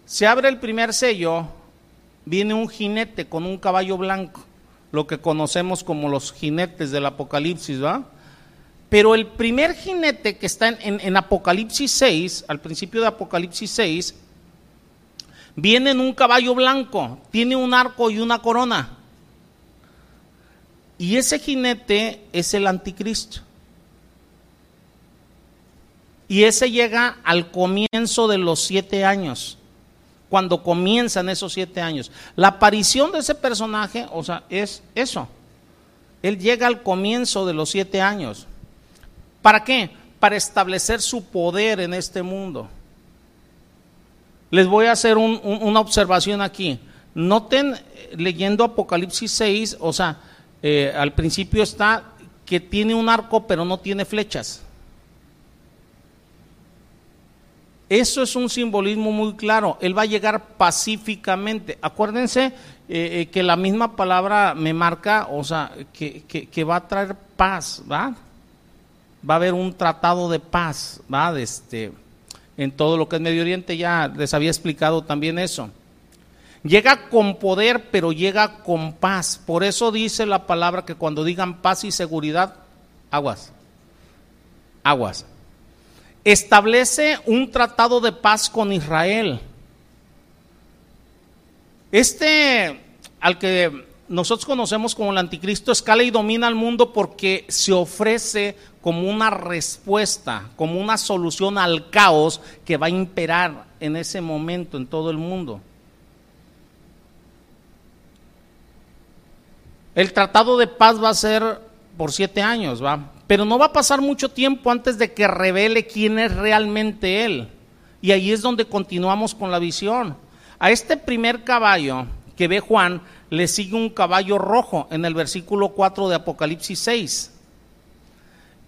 Se abre el primer sello, viene un jinete con un caballo blanco, lo que conocemos como los jinetes del Apocalipsis, ¿va? Pero el primer jinete que está en, en Apocalipsis 6, al principio de Apocalipsis 6, Viene en un caballo blanco, tiene un arco y una corona. Y ese jinete es el anticristo. Y ese llega al comienzo de los siete años, cuando comienzan esos siete años. La aparición de ese personaje, o sea, es eso. Él llega al comienzo de los siete años. ¿Para qué? Para establecer su poder en este mundo. Les voy a hacer una observación aquí. Noten eh, leyendo Apocalipsis 6, o sea, eh, al principio está que tiene un arco pero no tiene flechas. Eso es un simbolismo muy claro. Él va a llegar pacíficamente. Acuérdense eh, que la misma palabra me marca, o sea, que, que, va a traer paz, ¿va? Va a haber un tratado de paz, ¿va? De este, en todo lo que es Medio Oriente, ya les había explicado también eso. Llega con poder, pero llega con paz. Por eso dice la palabra que cuando digan paz y seguridad, aguas, aguas. Establece un tratado de paz con Israel. Este, al que nosotros conocemos como el anticristo, escala y domina al mundo porque se ofrece como una respuesta, como una solución al caos que va a imperar en ese momento en todo el mundo. El tratado de paz va a ser por siete años, ¿va? Pero no va a pasar mucho tiempo antes de que revele quién es realmente Él. Y ahí es donde continuamos con la visión. A este primer caballo que ve Juan le sigue un caballo rojo en el versículo 4 de Apocalipsis 6.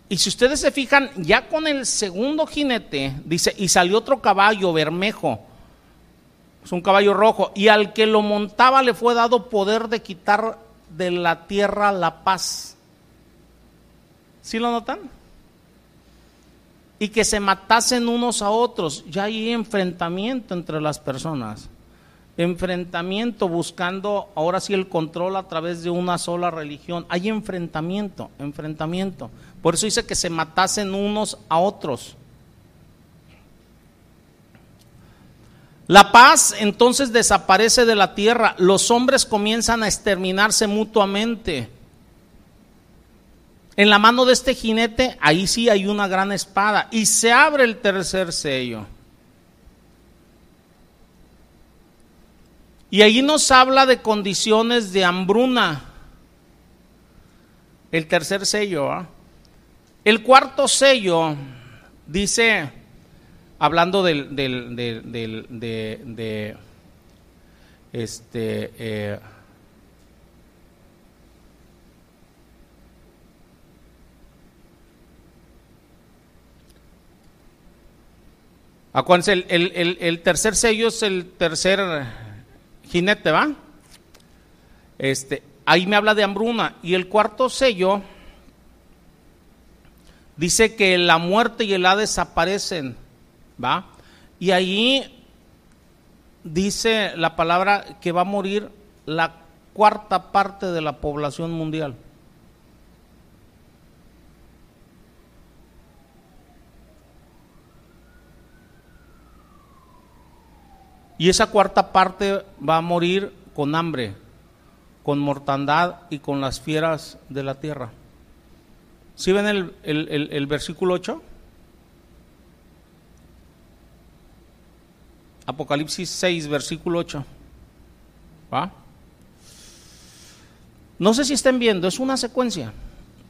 Y si ustedes se fijan, ya con el segundo jinete, dice, y salió otro caballo bermejo, es un caballo rojo, y al que lo montaba le fue dado poder de quitar de la tierra la paz. ¿Sí lo notan? Y que se matasen unos a otros. Ya hay enfrentamiento entre las personas. Enfrentamiento buscando ahora sí el control a través de una sola religión. Hay enfrentamiento, enfrentamiento. Por eso dice que se matasen unos a otros. La paz entonces desaparece de la tierra, los hombres comienzan a exterminarse mutuamente. En la mano de este jinete, ahí sí hay una gran espada y se abre el tercer sello. Y ahí nos habla de condiciones de hambruna. El tercer sello. ¿ah? El cuarto sello dice, hablando del, del, del, de, de, este, eh, Acuérdense, el, el, el, tercer sello es el tercer jinete, ¿va? Este, ahí me habla de hambruna. Y el cuarto sello dice que la muerte y el Hades desaparecen, ¿va? Y ahí dice la palabra que va a morir la cuarta parte de la población mundial. Y esa cuarta parte va a morir con hambre, con mortandad y con las fieras de la tierra. ¿Sí ven el, versículo 8? Apocalipsis 6, versículo 8. ¿Va? No sé si estén viendo, es una secuencia,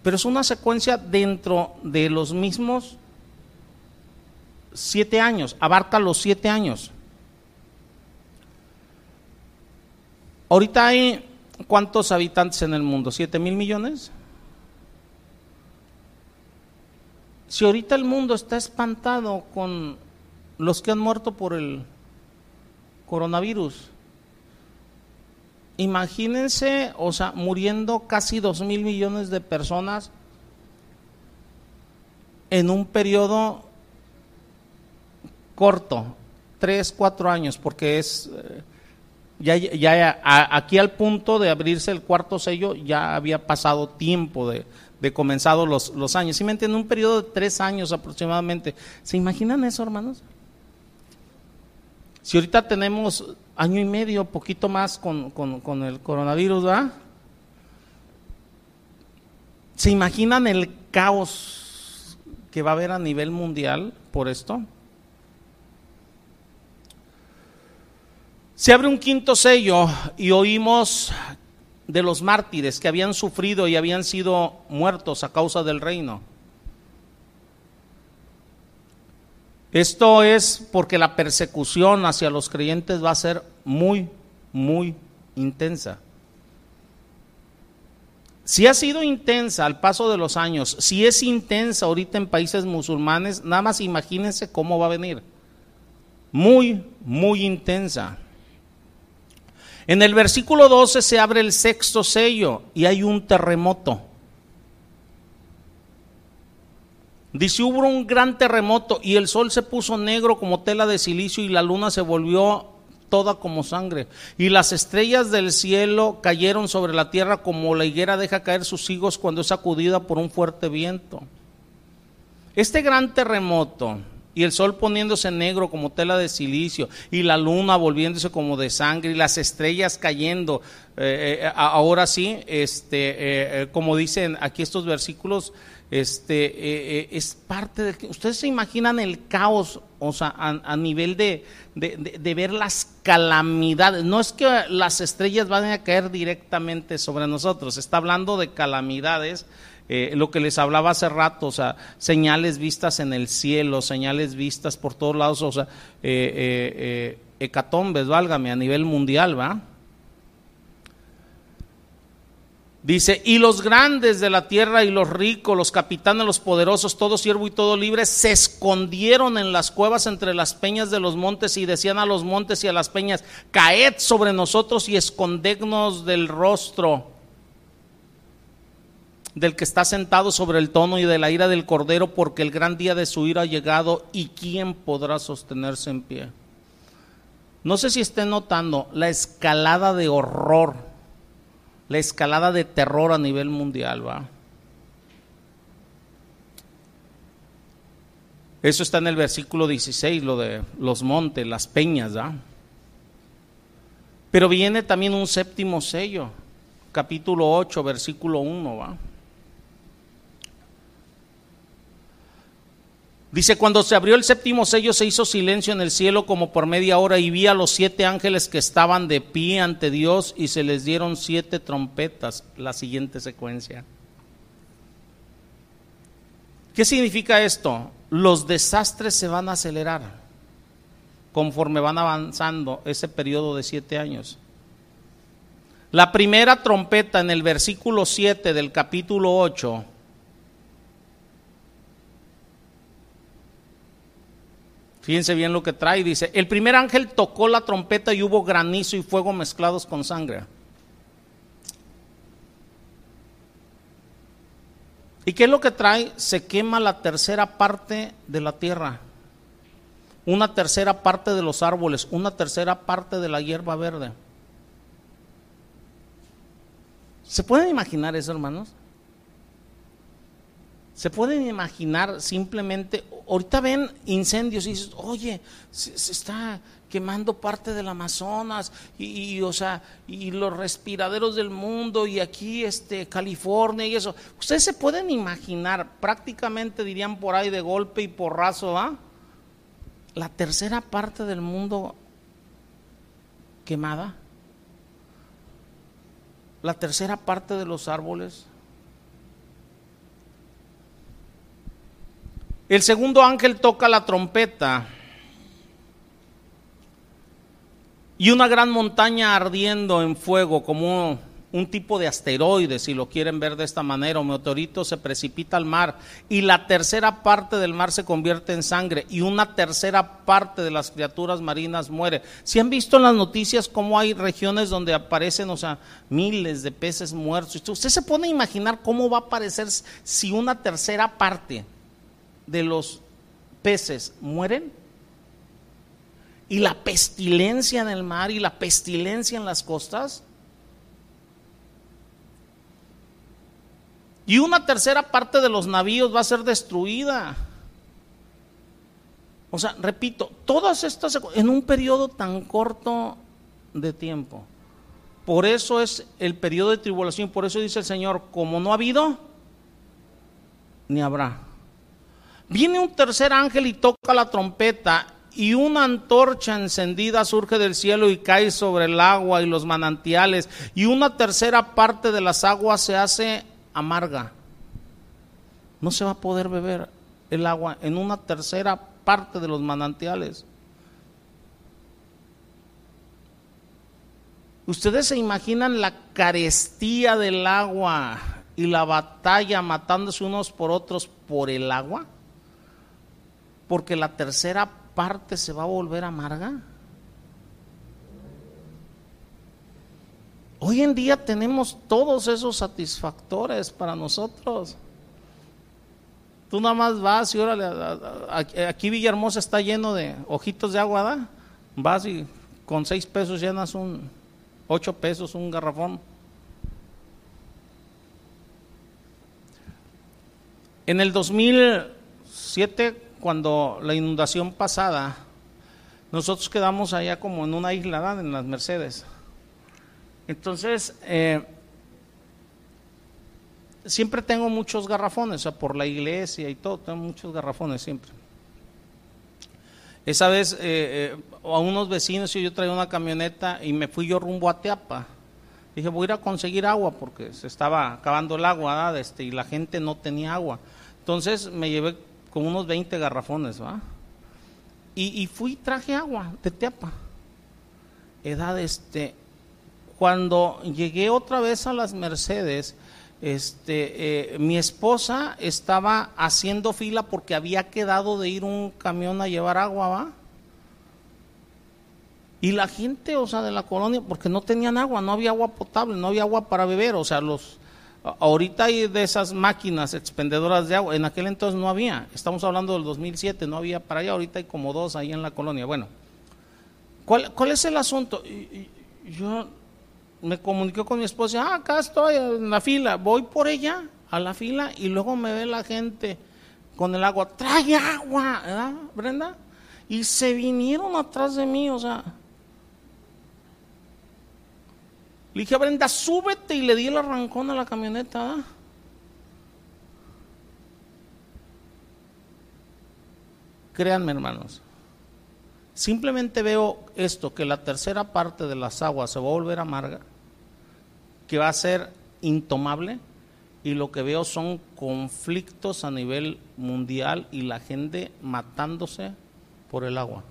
pero es una secuencia dentro de los mismos siete años, abarca los siete años. Ahorita hay cuántos habitantes en el mundo, siete mil millones. Si ahorita el mundo está espantado con los que han muerto por el coronavirus, imagínense, o sea, muriendo casi dos mil millones de personas en un periodo corto, tres, cuatro años, porque es ya, ya aquí al punto de abrirse el cuarto sello ya había pasado tiempo de, de comenzado los, los años. ¿Sí me entienden? Un periodo de tres años aproximadamente. ¿Se imaginan eso, hermanos? Si ahorita tenemos año y medio, poquito más con, con el coronavirus, ¿verdad? ¿Se imaginan el caos que va a haber a nivel mundial por esto? Se abre un quinto sello y oímos de los mártires que habían sufrido y habían sido muertos a causa del reino. Esto es porque la persecución hacia los creyentes va a ser muy, muy intensa. Si ha sido intensa al paso de los años, si es intensa ahorita en países musulmanes, nada más imagínense cómo va a venir. Muy, muy intensa. En el versículo 12 se abre el sexto sello y hay un terremoto. Dice, hubo un gran terremoto y el sol se puso negro como tela de silicio y la luna se volvió toda como sangre. Y las estrellas del cielo cayeron sobre la tierra como la higuera deja caer sus higos cuando es sacudida por un fuerte viento. Este gran terremoto y el sol poniéndose negro como tela de silicio, y la luna volviéndose como de sangre, y las estrellas cayendo. Eh, eh, ahora sí, este, eh, como dicen aquí estos versículos, este, es parte de... Ustedes se imaginan el caos, o sea, a, nivel de, de, ver las calamidades. No es que las estrellas van a caer directamente sobre nosotros, está hablando de calamidades. Eh, lo que les hablaba hace rato, o sea, señales vistas en el cielo, señales vistas por todos lados, o sea, hecatombes, válgame, a nivel mundial, ¿va? Dice, y los grandes de la tierra y los ricos, los capitanes, los poderosos, todo siervo y todo libre, se escondieron en las cuevas entre las peñas de los montes y decían a los montes y a las peñas, caed sobre nosotros y escondednos del rostro del que está sentado sobre el tono y de la ira del cordero, porque el gran día de su ira ha llegado y quién podrá sostenerse en pie. No sé si estén notando la escalada de horror la escalada de terror a nivel mundial, ¿va? Eso está en el versículo 16, lo de los montes, las peñas, ¿va? Pero viene también un séptimo sello, capítulo 8, versículo 1, ¿va? Dice, cuando se abrió el séptimo sello se hizo silencio en el cielo como por media hora y vi a los siete ángeles que estaban de pie ante Dios y se les dieron siete trompetas. La siguiente secuencia. ¿Qué significa esto? Los desastres se van a acelerar conforme van avanzando ese periodo de siete años. La primera trompeta en el versículo 7 del capítulo 8 Fíjense bien lo que trae. Dice, el primer ángel tocó la trompeta y hubo granizo y fuego mezclados con sangre. ¿Y qué es lo que trae? Se quema la tercera parte de la tierra, una tercera parte de los árboles, una tercera parte de la hierba verde. ¿Se pueden imaginar eso, hermanos? ¿Se pueden imaginar simplemente, ahorita ven incendios y dices, oye, se, está quemando parte del Amazonas y, o sea, y los respiraderos del mundo y aquí este California y eso. Ustedes se pueden imaginar, prácticamente dirían por ahí de golpe y porrazo, ¿ah? La tercera parte del mundo quemada. La tercera parte de los árboles El segundo ángel toca la trompeta y una gran montaña ardiendo en fuego como un tipo de asteroide, si lo quieren ver de esta manera, o meteorito se precipita al mar y la tercera parte del mar se convierte en sangre y una tercera parte de las criaturas marinas muere. Si han visto en las noticias cómo hay regiones donde aparecen, o sea, miles de peces muertos, usted se pone a imaginar cómo va a aparecer si una tercera parte de los peces mueren y la pestilencia en el mar y la pestilencia en las costas. Y una tercera parte de los navíos va a ser destruida. O sea, repito, todas estas en un periodo tan corto de tiempo. Por eso es el periodo de tribulación, por eso dice el Señor, como no ha habido, ni habrá. Viene un tercer ángel y toca la trompeta y una antorcha encendida surge del cielo y cae sobre el agua y los manantiales y una tercera parte de las aguas se hace amarga. No se va a poder beber el agua en una tercera parte de los manantiales. Ustedes se imaginan la carestía del agua y la batalla matándose unos por otros por el agua porque la tercera parte se va a volver amarga. Hoy en día tenemos todos esos satisfactores para nosotros. Tú nada más vas y órale, aquí Villahermosa está lleno de ojitos de agua, ¿da? Vas y con seis pesos llenas un, ocho pesos un garrafón. En el 2007 cuando la inundación pasada, nosotros quedamos allá como en una isla, en las Mercedes. Entonces, eh, siempre tengo muchos garrafones, o sea, por la iglesia y todo, tengo muchos garrafones siempre. Esa vez eh, eh, a unos vecinos y yo traía una camioneta y me fui yo rumbo a Teapa. Dije, voy a ir a conseguir agua porque se estaba acabando el agua este, y la gente no tenía agua. Entonces me llevé con unos 20 garrafones, ¿va? Y, y fui traje agua de Teapa. Edad, este, cuando llegué otra vez a las Mercedes, este, eh, mi esposa estaba haciendo fila porque había quedado de ir un camión a llevar agua, ¿va? Y la gente, o sea, de la colonia, porque no tenían agua, no había agua potable, no había agua para beber, o sea, los ahorita hay de esas máquinas expendedoras de agua, en aquel entonces no había, estamos hablando del 2007, no había para allá, ahorita hay como dos ahí en la colonia. Bueno, ¿cuál, es el asunto? Yo me comuniqué con mi esposa, ah, acá estoy en la fila, voy por ella a la fila y luego me ve la gente con el agua, trae agua, ¿verdad, Brenda? Y se vinieron atrás de mí, o sea. Le dije a Brenda, súbete y le di el arrancón a la camioneta. Créanme, hermanos. Simplemente veo esto, que la tercera parte de las aguas se va a volver amarga que va a ser intomable y lo que veo son conflictos a nivel mundial y la gente matándose por el agua.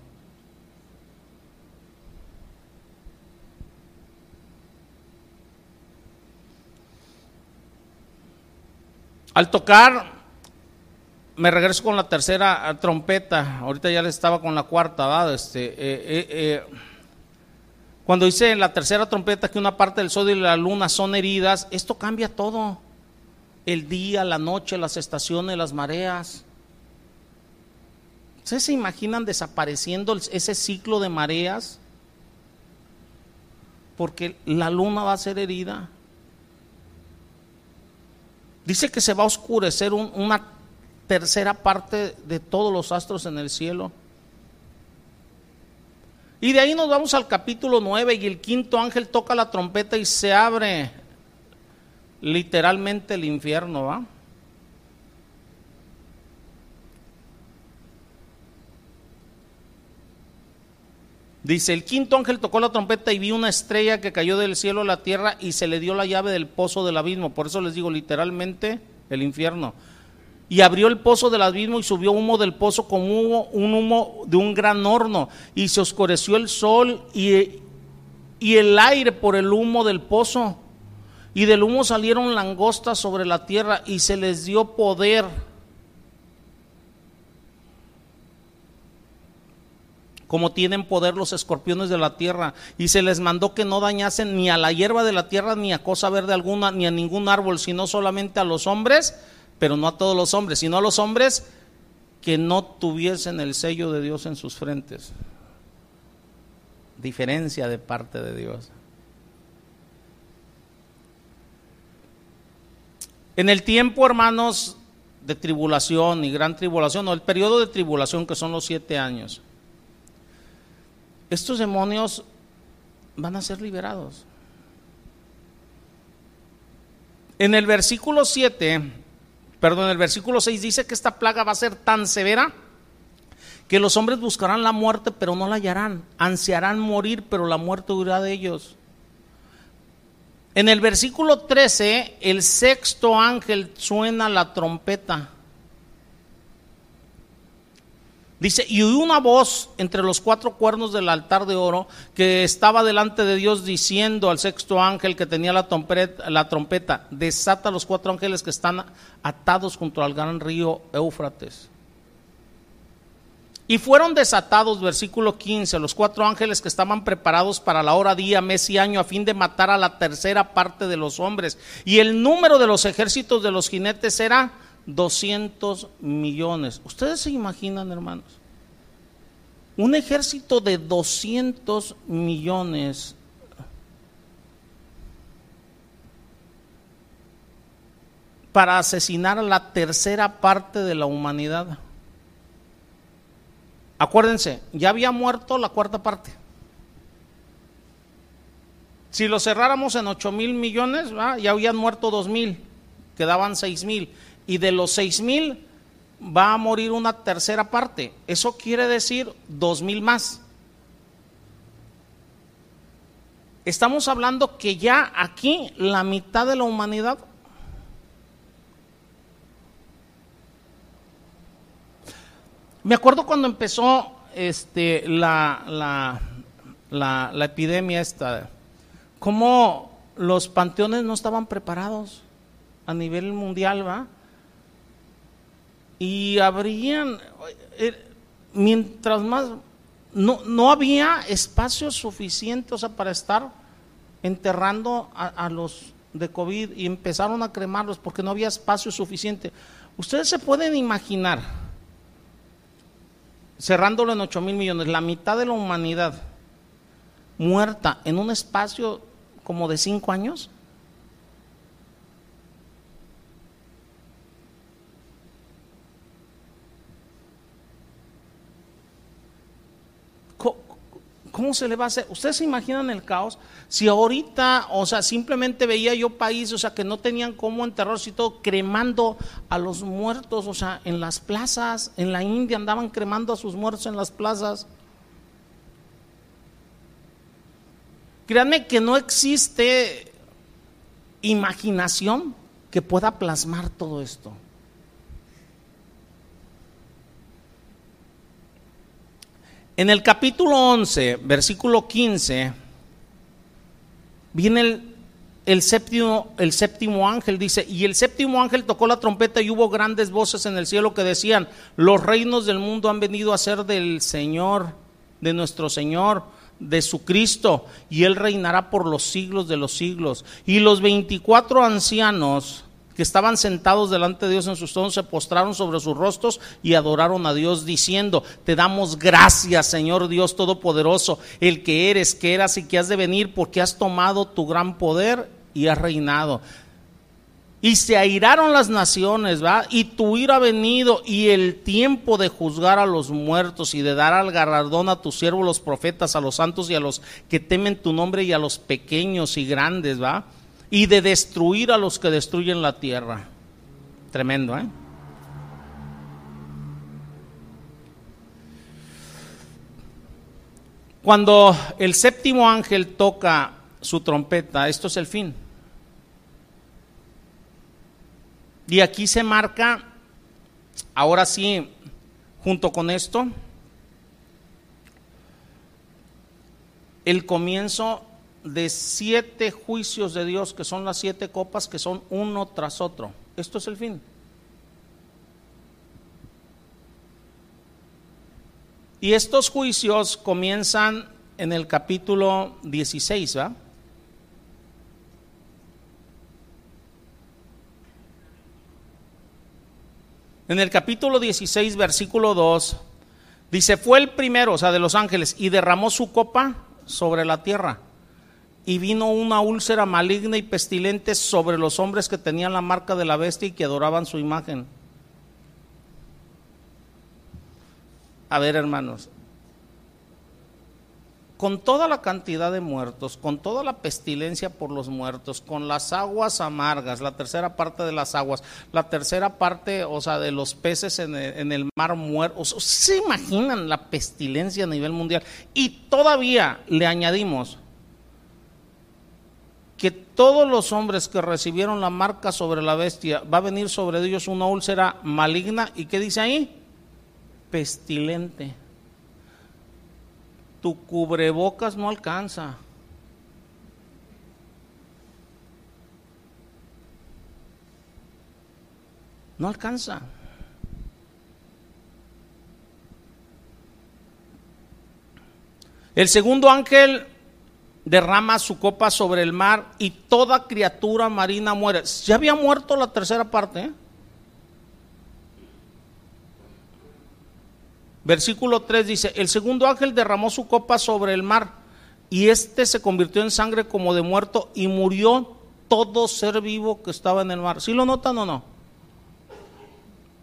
Al tocar, me regreso con la tercera trompeta, ahorita ya le estaba con la cuarta, ¿verdad? Este, eh, eh, eh cuando dice en la tercera trompeta que una parte del sol y la luna son heridas, esto cambia todo. El día, la noche, las estaciones, las mareas. ¿Ustedes se imaginan desapareciendo ese ciclo de mareas? Porque la luna va a ser herida. Dice que se va a oscurecer una tercera parte de todos los astros en el cielo. Y de ahí nos vamos al capítulo 9 y el quinto ángel toca la trompeta y se abre literalmente el infierno, ¿va? Dice, el quinto ángel tocó la trompeta y vi una estrella que cayó del cielo a la tierra y se le dio la llave del pozo del abismo. Por eso les digo literalmente el infierno y abrió el pozo del abismo y subió humo del pozo como un humo de un gran horno y se oscureció el sol y, y el aire por el humo del pozo y del humo salieron langostas sobre la tierra y se les dio poder. Como tienen poder los escorpiones de la tierra, y se les mandó que no dañasen ni a la hierba de la tierra, ni a cosa verde alguna, ni a ningún árbol, sino solamente a los hombres pero no a todos los hombres, sino a los hombres que no tuviesen el sello de Dios en sus frentes. Diferencia de parte de Dios. En el tiempo, hermanos, de tribulación y gran tribulación, o el periodo de tribulación que son los siete años, estos demonios van a ser liberados. En el versículo 7 perdón, el versículo 6 dice que esta plaga va a ser tan severa que los hombres buscarán la muerte, pero no la hallarán. Ansiarán morir, pero la muerte huirá de ellos. En el versículo 13, el sexto ángel suena la trompeta. Dice, y una voz entre los cuatro cuernos del altar de oro que estaba delante de Dios diciendo al sexto ángel que tenía la trompeta, la trompeta desata los cuatro ángeles que están atados junto al gran río Éufrates. Y fueron desatados, versículo 15, los cuatro ángeles que estaban preparados para la hora, día, mes y año a fin de matar a la tercera parte de los hombres. Y el número de los ejércitos de los jinetes era 200 millones. ¿Ustedes se imaginan, hermanos? Un ejército de 200 millones para asesinar a la tercera parte de la humanidad. Acuérdense, ya había muerto la cuarta parte. Si lo cerráramos en 8 mil millones, ya habían muerto 2 mil quedaban seis mil. Y de los seis mil va a morir una tercera parte. Eso quiere decir dos mil más. Estamos hablando que ya aquí la mitad de la humanidad Me acuerdo cuando empezó este, la, la, la, epidemia esta, cómo los panteones no estaban preparados a nivel mundial, ¿va? Y habrían, eh, mientras más, no, no había espacio suficiente, o sea, para estar enterrando a, a, los de COVID y empezaron a cremarlos porque no había espacio suficiente. Ustedes se pueden imaginar cerrándolo en 8 mil millones, la mitad de la humanidad muerta en un espacio como de 5 años. ¿Cómo se le va a hacer? ¿Ustedes se imaginan el caos? Si ahorita, o sea, simplemente veía yo países, o sea, que no tenían cómo enterrarse y todo, cremando a los muertos, o sea, en las plazas, en la India andaban cremando a sus muertos en las plazas. Créanme que no existe imaginación que pueda plasmar todo esto. En el capítulo 11, versículo 15, viene el, séptimo, el séptimo ángel, dice, y el séptimo ángel tocó la trompeta y hubo grandes voces en el cielo que decían, los reinos del mundo han venido a ser del Señor, de nuestro Señor, de su Cristo, y Él reinará por los siglos de los siglos. Y los veinticuatro ancianos que estaban sentados delante de Dios en sus tronos se postraron sobre sus rostros y adoraron a Dios diciendo, te damos gracias Señor Dios Todopoderoso, el que eres, que eras y que has de venir, porque has tomado tu gran poder y has reinado. Y se airaron las naciones, ¿va? Y tu ira ha venido y el tiempo de juzgar a los muertos y de dar al galardón a tus siervos los profetas, a los santos y a los que temen tu nombre y a los pequeños y grandes, ¿va? Y de destruir a los que destruyen la tierra. Tremendo, ¿eh? Cuando el séptimo ángel toca su trompeta, esto es el fin. Y aquí se marca, ahora sí, junto con esto, el comienzo de siete juicios de Dios, que son las siete copas, que son uno tras otro. Esto es el fin. Y estos juicios comienzan en el capítulo 16, ¿va? En el capítulo 16, versículo 2, dice, fue el primero, o sea, de los ángeles, y derramó su copa sobre la tierra y vino una úlcera maligna y pestilente sobre los hombres que tenían la marca de la bestia y que adoraban su imagen. A ver, hermanos, con toda la cantidad de muertos, con toda la pestilencia por los muertos, con las aguas amargas, la tercera parte de las aguas, la tercera parte, o sea, de los peces en el, mar muerto, ¿se imaginan la pestilencia a nivel mundial? Y todavía le añadimos todos los hombres que recibieron la marca sobre la bestia, va a venir sobre ellos una úlcera maligna. ¿Y qué dice ahí? Pestilente. Tu cubrebocas no alcanza. No alcanza. El segundo ángel derrama su copa sobre el mar y toda criatura marina muere. Ya había muerto la tercera parte. ¿eh? Versículo 3 dice, el segundo ángel derramó su copa sobre el mar y éste se convirtió en sangre como de muerto y murió todo ser vivo que estaba en el mar. ¿Sí lo notan o no?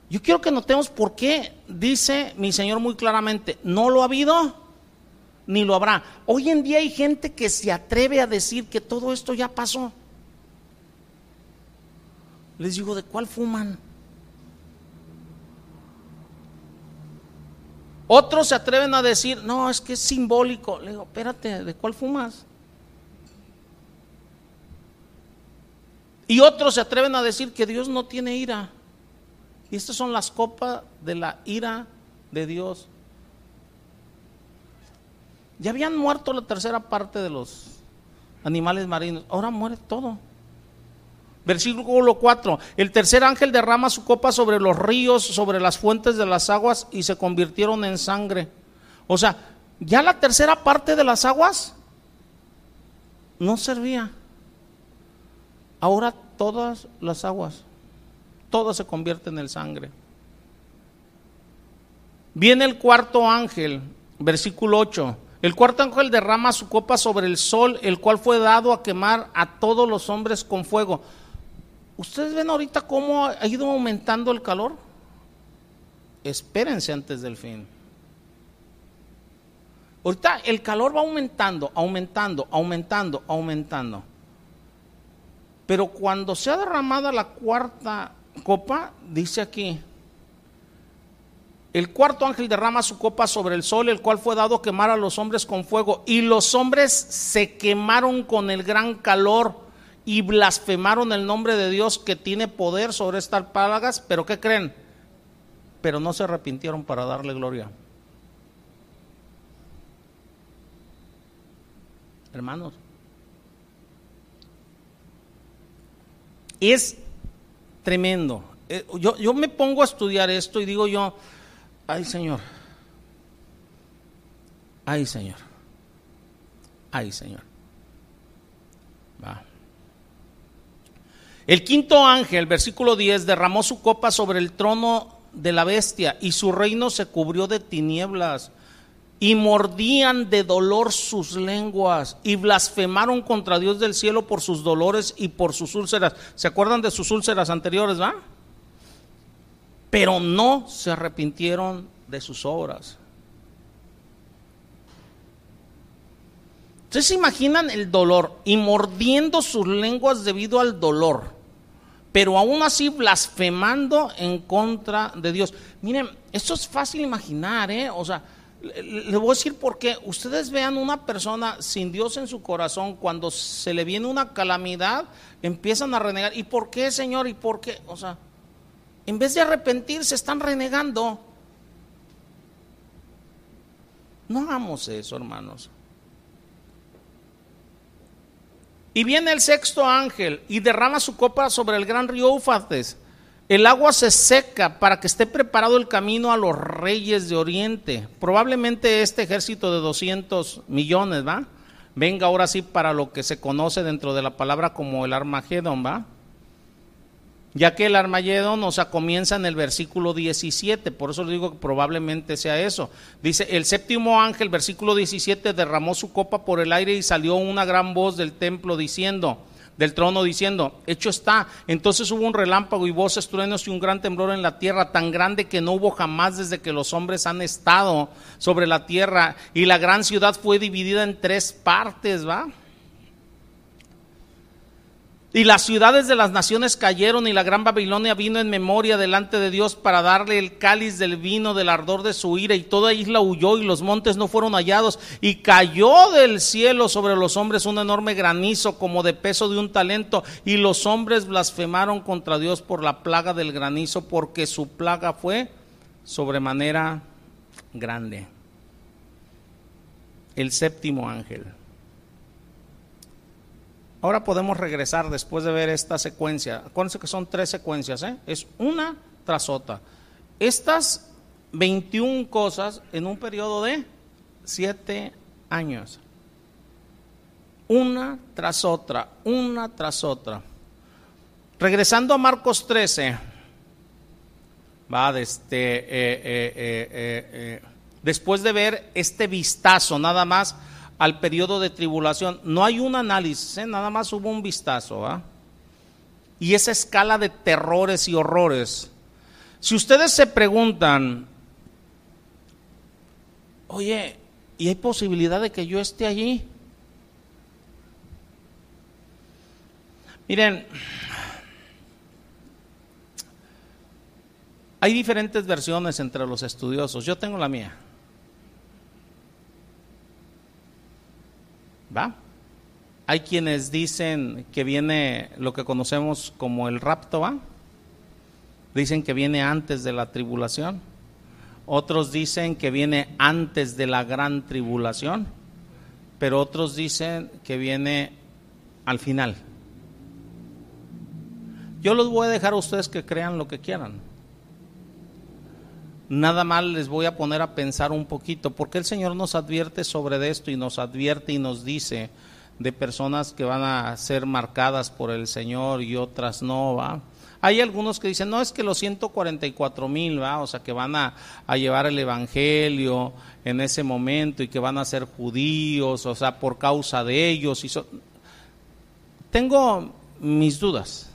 Yo quiero que notemos por qué dice mi Señor muy claramente, no lo ha habido ni lo habrá. Hoy en día hay gente que se atreve a decir que todo esto ya pasó. Les digo, ¿de cuál fuman? Otros se atreven a decir, no, es que es simbólico. Le digo, espérate, ¿de cuál fumas? Y otros se atreven a decir que Dios no tiene ira. Y estas son las copas de la ira de Dios. Ya habían muerto la tercera parte de los animales marinos, ahora muere todo. Versículo 4, el tercer ángel derrama su copa sobre los ríos, sobre las fuentes de las aguas y se convirtieron en sangre. O sea, ya la tercera parte de las aguas no servía. Ahora todas las aguas, todas se convierten en sangre. Viene el cuarto ángel, versículo 8. El cuarto ángel derrama su copa sobre el sol, el cual fue dado a quemar a todos los hombres con fuego. ¿Ustedes ven ahorita cómo ha ido aumentando el calor? Espérense antes del fin. Ahorita el calor va aumentando, aumentando, aumentando, aumentando. Pero cuando se ha derramada la cuarta copa, dice aquí, el cuarto ángel derrama su copa sobre el sol, el cual fue dado a quemar a los hombres con fuego. Y los hombres se quemaron con el gran calor y blasfemaron el nombre de Dios que tiene poder sobre estas plagas. Pero ¿qué creen? Pero no se arrepintieron para darle gloria. Hermanos, es tremendo. Eh, yo, yo me pongo a estudiar esto y digo yo, ay Señor, ay Señor, ay Señor. Va. El quinto ángel, versículo 10, derramó su copa sobre el trono de la bestia y su reino se cubrió de tinieblas y mordían de dolor sus lenguas y blasfemaron contra Dios del cielo por sus dolores y por sus úlceras. ¿Se acuerdan de sus úlceras anteriores, va? Pero no se arrepintieron de sus obras. Ustedes se imaginan el dolor y mordiendo sus lenguas debido al dolor, pero aún así blasfemando en contra de Dios. Miren, esto es fácil imaginar, ¿eh? O sea, le voy a decir por qué. Ustedes vean una persona sin Dios en su corazón, cuando se le viene una calamidad, empiezan a renegar. ¿Y por qué, Señor? ¿Y por qué? O sea, en vez de arrepentirse, están renegando. No hagamos eso, hermanos. Y viene el sexto ángel y derrama su copa sobre el gran río Éufrates el agua se seca para que esté preparado el camino a los reyes de Oriente. Probablemente este ejército de 200 millones, ¿va? Venga ahora sí para lo que se conoce dentro de la palabra como el Armagedón, ¿va? Ya que el Armagedón, o sea, comienza en el versículo 17, por eso le digo que probablemente sea eso. Dice, el séptimo ángel, versículo 17, derramó su copa por el aire y salió una gran voz del templo diciendo, del trono diciendo, hecho está. Entonces hubo un relámpago y voces, truenos y un gran temblor en la tierra, tan grande que no hubo jamás desde que los hombres han estado sobre la tierra. Y la gran ciudad fue dividida en tres partes, ¿va? Y las ciudades de las naciones cayeron y la gran Babilonia vino en memoria delante de Dios para darle el cáliz del vino del ardor de su ira y toda isla huyó y los montes no fueron hallados y cayó del cielo sobre los hombres un enorme granizo como de peso de un talento y los hombres blasfemaron contra Dios por la plaga del granizo porque su plaga fue sobremanera grande. El séptimo ángel. Ahora podemos regresar después de ver esta secuencia. Acuérdense que son tres secuencias, ¿eh? es una tras otra. Estas 21 cosas en un periodo de siete años. Una tras otra, una tras otra. Regresando a Marcos 13, va este, eh, eh, eh, después de ver este vistazo nada más al periodo de tribulación. No hay un análisis, ¿eh? nada más hubo un vistazo. Y esa escala de terrores y horrores. Si ustedes se preguntan, oye, ¿y hay posibilidad de que yo esté allí? Miren, Hay diferentes versiones entre los estudiosos. Yo tengo la mía. ¿Va? Hay quienes dicen que viene lo que conocemos como el rapto, ¿va? Dicen que viene antes de la tribulación. Otros dicen que viene antes de la gran tribulación. Pero otros dicen que viene al final. Yo los voy a dejar a ustedes que crean lo que quieran. Nada más les voy a poner a pensar un poquito, porque el Señor nos advierte sobre esto y nos advierte y nos dice de personas que van a ser marcadas por el Señor y otras no, ¿va? Hay algunos que dicen, no, es que los 144 mil, ¿va? O sea, que van a, a, llevar el Evangelio en ese momento y que van a ser judíos, o sea, por causa de ellos. Y Tengo mis dudas.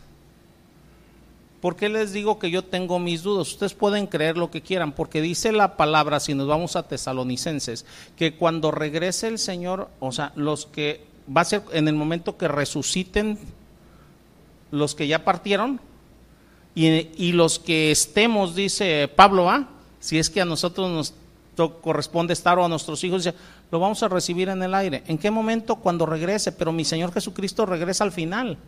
¿Por qué les digo que yo tengo mis dudas? Ustedes pueden creer lo que quieran, porque dice la palabra, si nos vamos a tesalonicenses, que cuando regrese el Señor, o sea, los que, va a ser en el momento que resuciten los que ya partieron, y, los que estemos, dice Pablo, ¿ah? si es que a nosotros nos corresponde estar o a nuestros hijos, dice, lo vamos a recibir en el aire. ¿En qué momento? Cuando regrese, pero mi Señor Jesucristo regresa al final.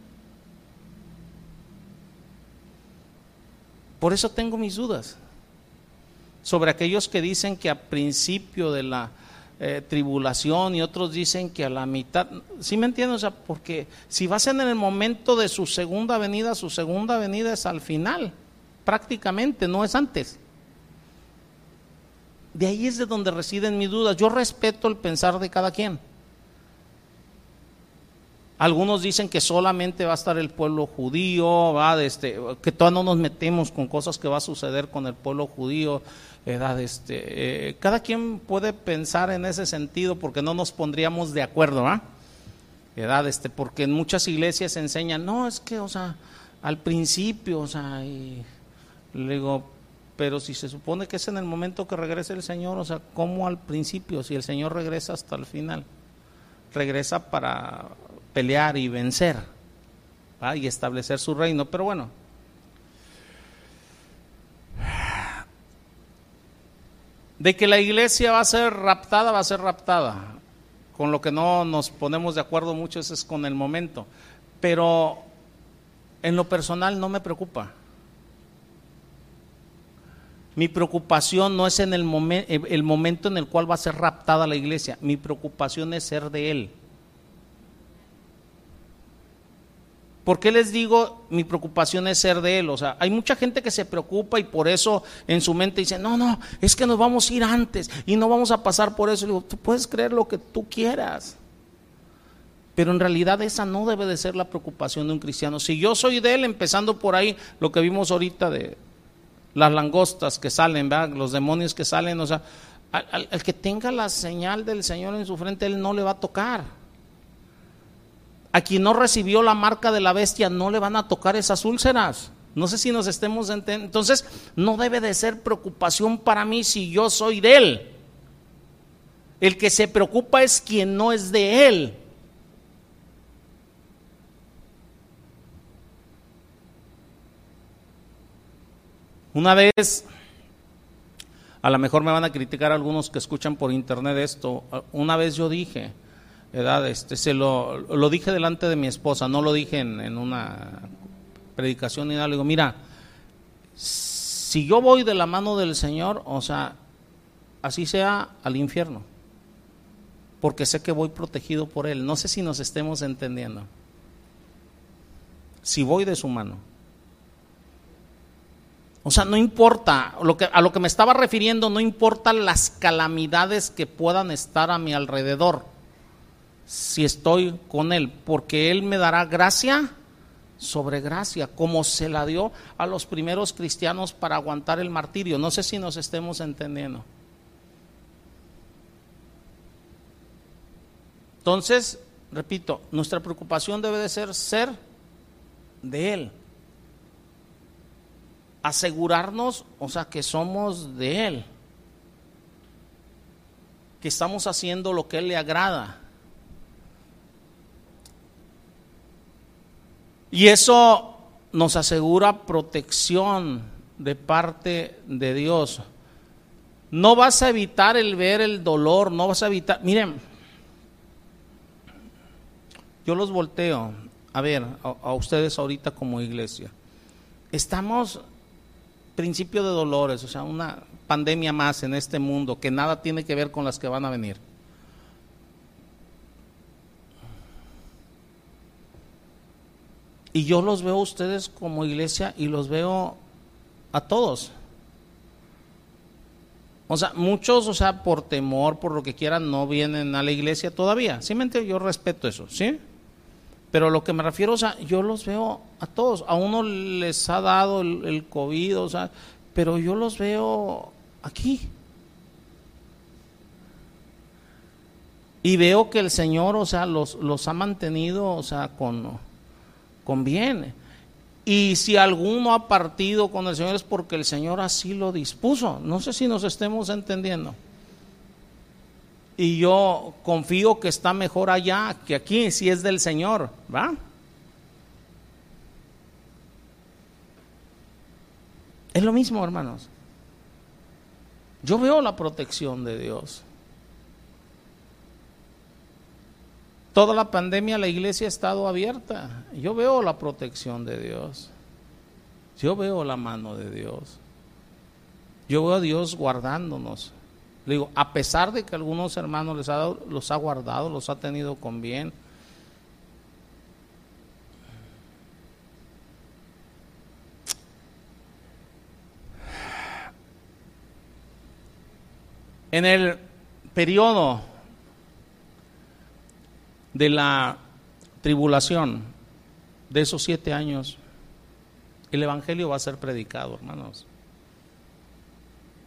Por eso tengo mis dudas sobre aquellos que dicen que a principio de la eh, tribulación y otros dicen que a la mitad. ¿Sí me entiendes? O sea, porque si va a ser en el momento de su segunda venida, su segunda venida es al final, prácticamente, no es antes. De ahí es de donde residen mis dudas. Yo respeto el pensar de cada quien. Algunos dicen que solamente va a estar el pueblo judío, ¿va? Este, que todavía no nos metemos con cosas que va a suceder con el pueblo judío. Edad, este, eh, cada quien puede pensar en ese sentido porque no nos pondríamos de acuerdo, ¿va? Edad, este, porque en muchas iglesias se enseñan, no, es que, o sea, al principio, o sea, y le digo, pero si se supone que es en el momento que regrese el Señor, o sea, ¿cómo al principio? Si el Señor regresa hasta el final, regresa para pelear y vencer y establecer su reino. Pero bueno, de que la iglesia va a ser raptada, va a ser raptada. Con lo que no nos ponemos de acuerdo mucho es con el momento. Pero en lo personal no me preocupa. Mi preocupación no es en el, el momento en el cual va a ser raptada la iglesia. Mi preocupación es ser de Él. ¿Por qué les digo mi preocupación es ser de Él? O sea, hay mucha gente que se preocupa y por eso en su mente dice, no, no, es que nos vamos a ir antes y no vamos a pasar por eso. Digo, tú puedes creer lo que tú quieras. Pero en realidad esa no debe de ser la preocupación de un cristiano. Si yo soy de Él, empezando por ahí, lo que vimos ahorita de las langostas que salen, los demonios que salen, o sea, al, al que tenga la señal del Señor en su frente, Él no le va a tocar. A quien no recibió la marca de la bestia no le van a tocar esas úlceras. No sé si nos estemos entendiendo. Entonces, no debe de ser preocupación para mí si yo soy de Él. El que se preocupa es quien no es de Él. Una vez, a lo mejor me van a criticar algunos que escuchan por internet esto, una vez yo dije, este, se lo, lo, dije delante de mi esposa, no lo dije en, una predicación ni nada. Le digo, mira, si yo voy de la mano del Señor, o sea, así sea al infierno, porque sé que voy protegido por Él. No sé si nos estemos entendiendo. Si voy de su mano. O sea, no importa, lo que, a lo que me estaba refiriendo, no importa las calamidades que puedan estar a mi alrededor si estoy con Él, porque Él me dará gracia sobre gracia, como se la dio a los primeros cristianos para aguantar el martirio. No sé si nos estemos entendiendo. Entonces, repito, nuestra preocupación debe de ser ser de Él. Asegurarnos, o sea, que somos de Él. Que estamos haciendo lo que Él le agrada Y eso nos asegura protección de parte de Dios. No vas a evitar el ver el dolor, no vas a evitar. Miren, yo los volteo a ver a, ustedes ahorita como iglesia. Estamos principio de dolores, o sea, una pandemia más en este mundo que nada tiene que ver con las que van a venir. Y yo los veo a ustedes como iglesia y los veo a todos. O sea, muchos, o sea, por temor, por lo que quieran, no vienen a la iglesia todavía. Simplemente yo respeto eso, ¿sí? Pero lo que me refiero, o sea, yo los veo a todos. A uno les ha dado el, el COVID, o sea, pero yo los veo aquí. Y veo que el Señor, o sea, los, los ha mantenido, o sea, con conviene. Y si alguno ha partido con el Señor es porque el Señor así lo dispuso. No sé si nos estemos entendiendo. Y yo confío que está mejor allá que aquí, si es del Señor, ¿va? Es lo mismo, hermanos. Yo veo la protección de Dios. Toda la pandemia la iglesia ha estado abierta. Yo veo la protección de Dios. Yo veo la mano de Dios. Yo veo a Dios guardándonos. Le digo, a pesar de que algunos hermanos les ha los ha guardado, los ha tenido con bien. En el periodo de la tribulación de esos siete años, el Evangelio va a ser predicado, hermanos.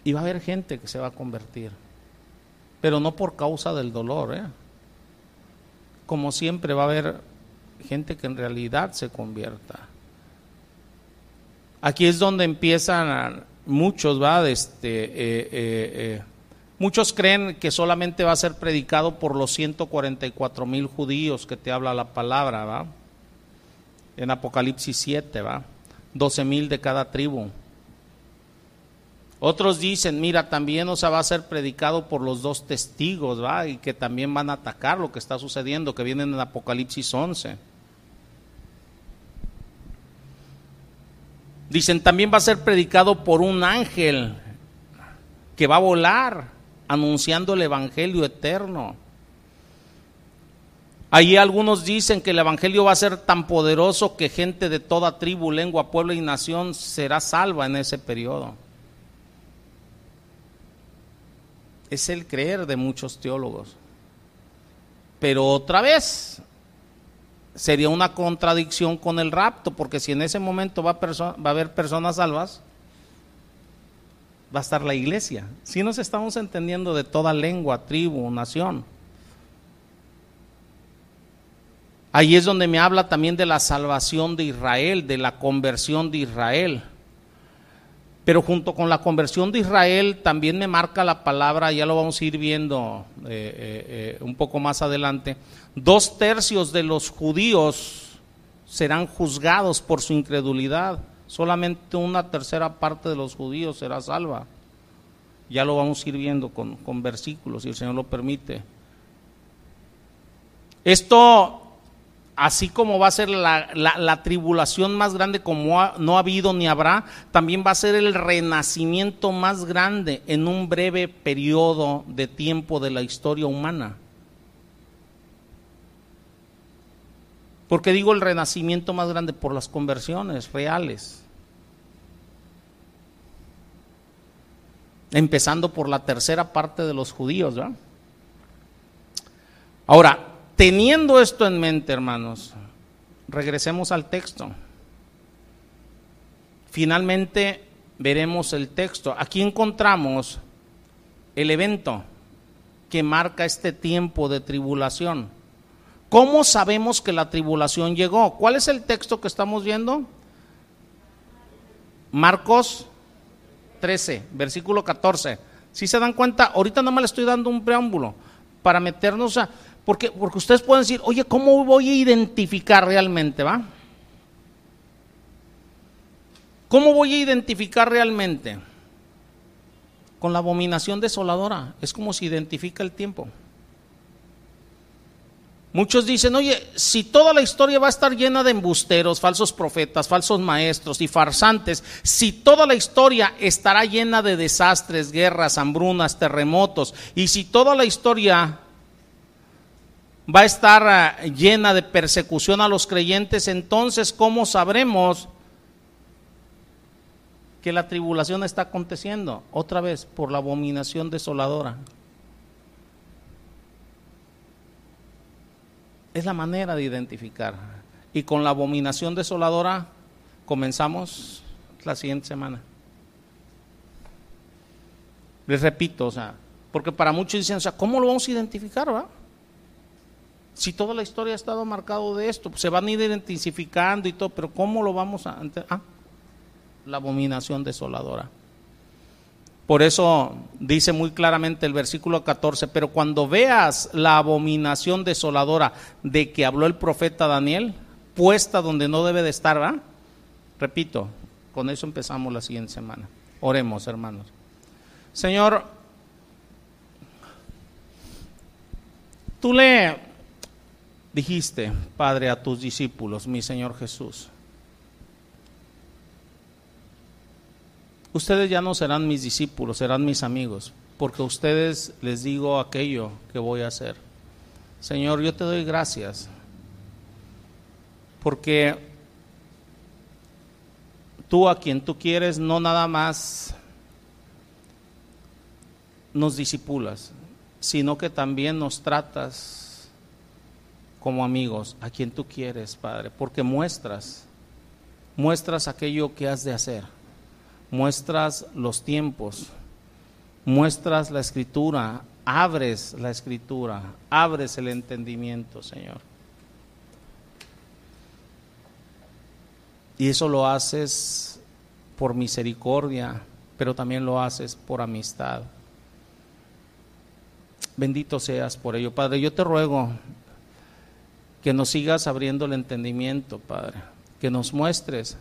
Y va a haber gente que se va a convertir, pero no por causa del dolor, ¿eh? Como siempre va a haber gente que en realidad se convierta. Aquí es donde empiezan muchos, ¿va? Este, eh, eh, eh Muchos creen que solamente va a ser predicado por los 144 mil judíos que te habla la palabra, ¿va? En Apocalipsis 7, ¿va? 12 mil de cada tribu. Otros dicen, mira, también o va a ser predicado por los dos testigos, ¿va? Y que también van a atacar lo que está sucediendo, que vienen en Apocalipsis 11. Dicen, también va a ser predicado por un ángel que va a volar anunciando el Evangelio eterno. Allí algunos dicen que el Evangelio va a ser tan poderoso que gente de toda tribu, lengua, pueblo y nación será salva en ese periodo. Es el creer de muchos teólogos. Pero otra vez, sería una contradicción con el rapto, porque si en ese momento va a, haber personas salvas, va a estar la iglesia. Si nos estamos entendiendo de toda lengua, tribu, nación. Ahí es donde me habla también de la salvación de Israel, de la conversión de Israel. Pero junto con la conversión de Israel también me marca la palabra, ya lo vamos a ir viendo eh, eh, eh, un poco más adelante, dos tercios de los judíos serán juzgados por su incredulidad solamente una tercera parte de los judíos será salva. Ya lo vamos a ir viendo con, versículos, si el Señor lo permite. Esto, así como va a ser la, tribulación más grande como no ha habido ni habrá, también va a ser el renacimiento más grande en un breve periodo de tiempo de la historia humana. Porque digo el renacimiento más grande por las conversiones reales. Empezando por la tercera parte de los judíos. Ahora, teniendo esto en mente, hermanos, regresemos al texto. Finalmente veremos el texto. Aquí encontramos el evento que marca este tiempo de tribulación. ¿Cómo sabemos que la tribulación llegó? ¿Cuál es el texto que estamos viendo? Marcos 13, versículo 14. Si se dan cuenta, ahorita no me le estoy dando un preámbulo para meternos a... Porque, porque ustedes pueden decir, oye, ¿cómo voy a identificar realmente, va? ¿Cómo voy a identificar realmente? Con la abominación desoladora. Es como se identifica el tiempo. Muchos dicen, oye, si toda la historia va a estar llena de embusteros, falsos profetas, falsos maestros y farsantes, si toda la historia estará llena de desastres, guerras, hambrunas, terremotos, y si toda la historia va a estar ah, llena de persecución a los creyentes, entonces ¿cómo sabremos que la tribulación está aconteciendo? Otra vez, por la abominación desoladora. Es la manera de identificar. Y con la abominación desoladora comenzamos la siguiente semana. Les repito, o sea, porque para muchos dicen, o sea, ¿cómo lo vamos a identificar, va? Si toda la historia ha estado marcado de esto, se van a ir identificando y todo, pero ¿cómo lo vamos a... Ah, la abominación desoladora. Por eso dice muy claramente el versículo 14, pero cuando veas la abominación desoladora de que habló el profeta Daniel, puesta donde no debe de estar. Repito, con eso empezamos la siguiente semana. Oremos, hermanos. Señor, tú le dijiste, Padre, a tus discípulos, mi Señor Jesús, ustedes ya no serán mis discípulos, serán mis amigos, porque a ustedes les digo aquello que voy a hacer. Señor, yo te doy gracias, porque tú a quien tú quieres no nada más nos disipulas, sino que también nos tratas como amigos, a quien tú quieres, Padre, porque muestras, muestras aquello que has de hacer muestras los tiempos, muestras la escritura, abres la escritura, abres el entendimiento, Señor. Y eso lo haces por misericordia, pero también lo haces por amistad. Bendito seas por ello, Padre. Yo te ruego que nos sigas abriendo el entendimiento, Padre, que nos muestres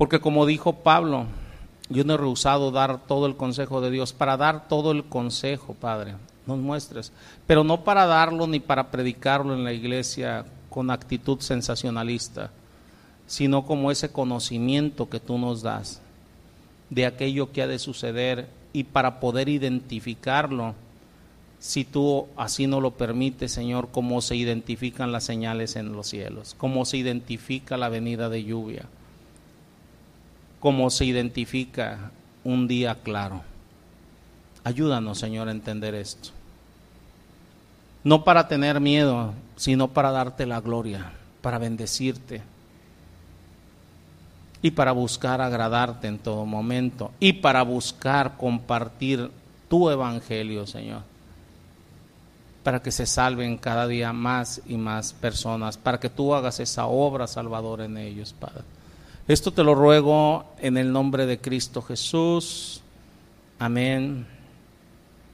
porque como dijo Pablo, yo no he rehusado dar todo el consejo de Dios, para dar todo el consejo, Padre, nos muestres, pero no para darlo ni para predicarlo en la iglesia con actitud sensacionalista, sino como ese conocimiento que tú nos das de aquello que ha de suceder y para poder identificarlo, si tú así no lo permites, Señor, cómo se identifican las señales en los cielos, cómo se identifica la venida de lluvia cómo se identifica un día claro. Ayúdanos, Señor, a entender esto. No para tener miedo, sino para darte la gloria, para bendecirte y para buscar agradarte en todo momento y para buscar compartir tu evangelio, Señor, para que se salven cada día más y más personas, para que tú hagas esa obra salvadora en ellos, Padre. Esto te lo ruego en el nombre de Cristo Jesús. Amén.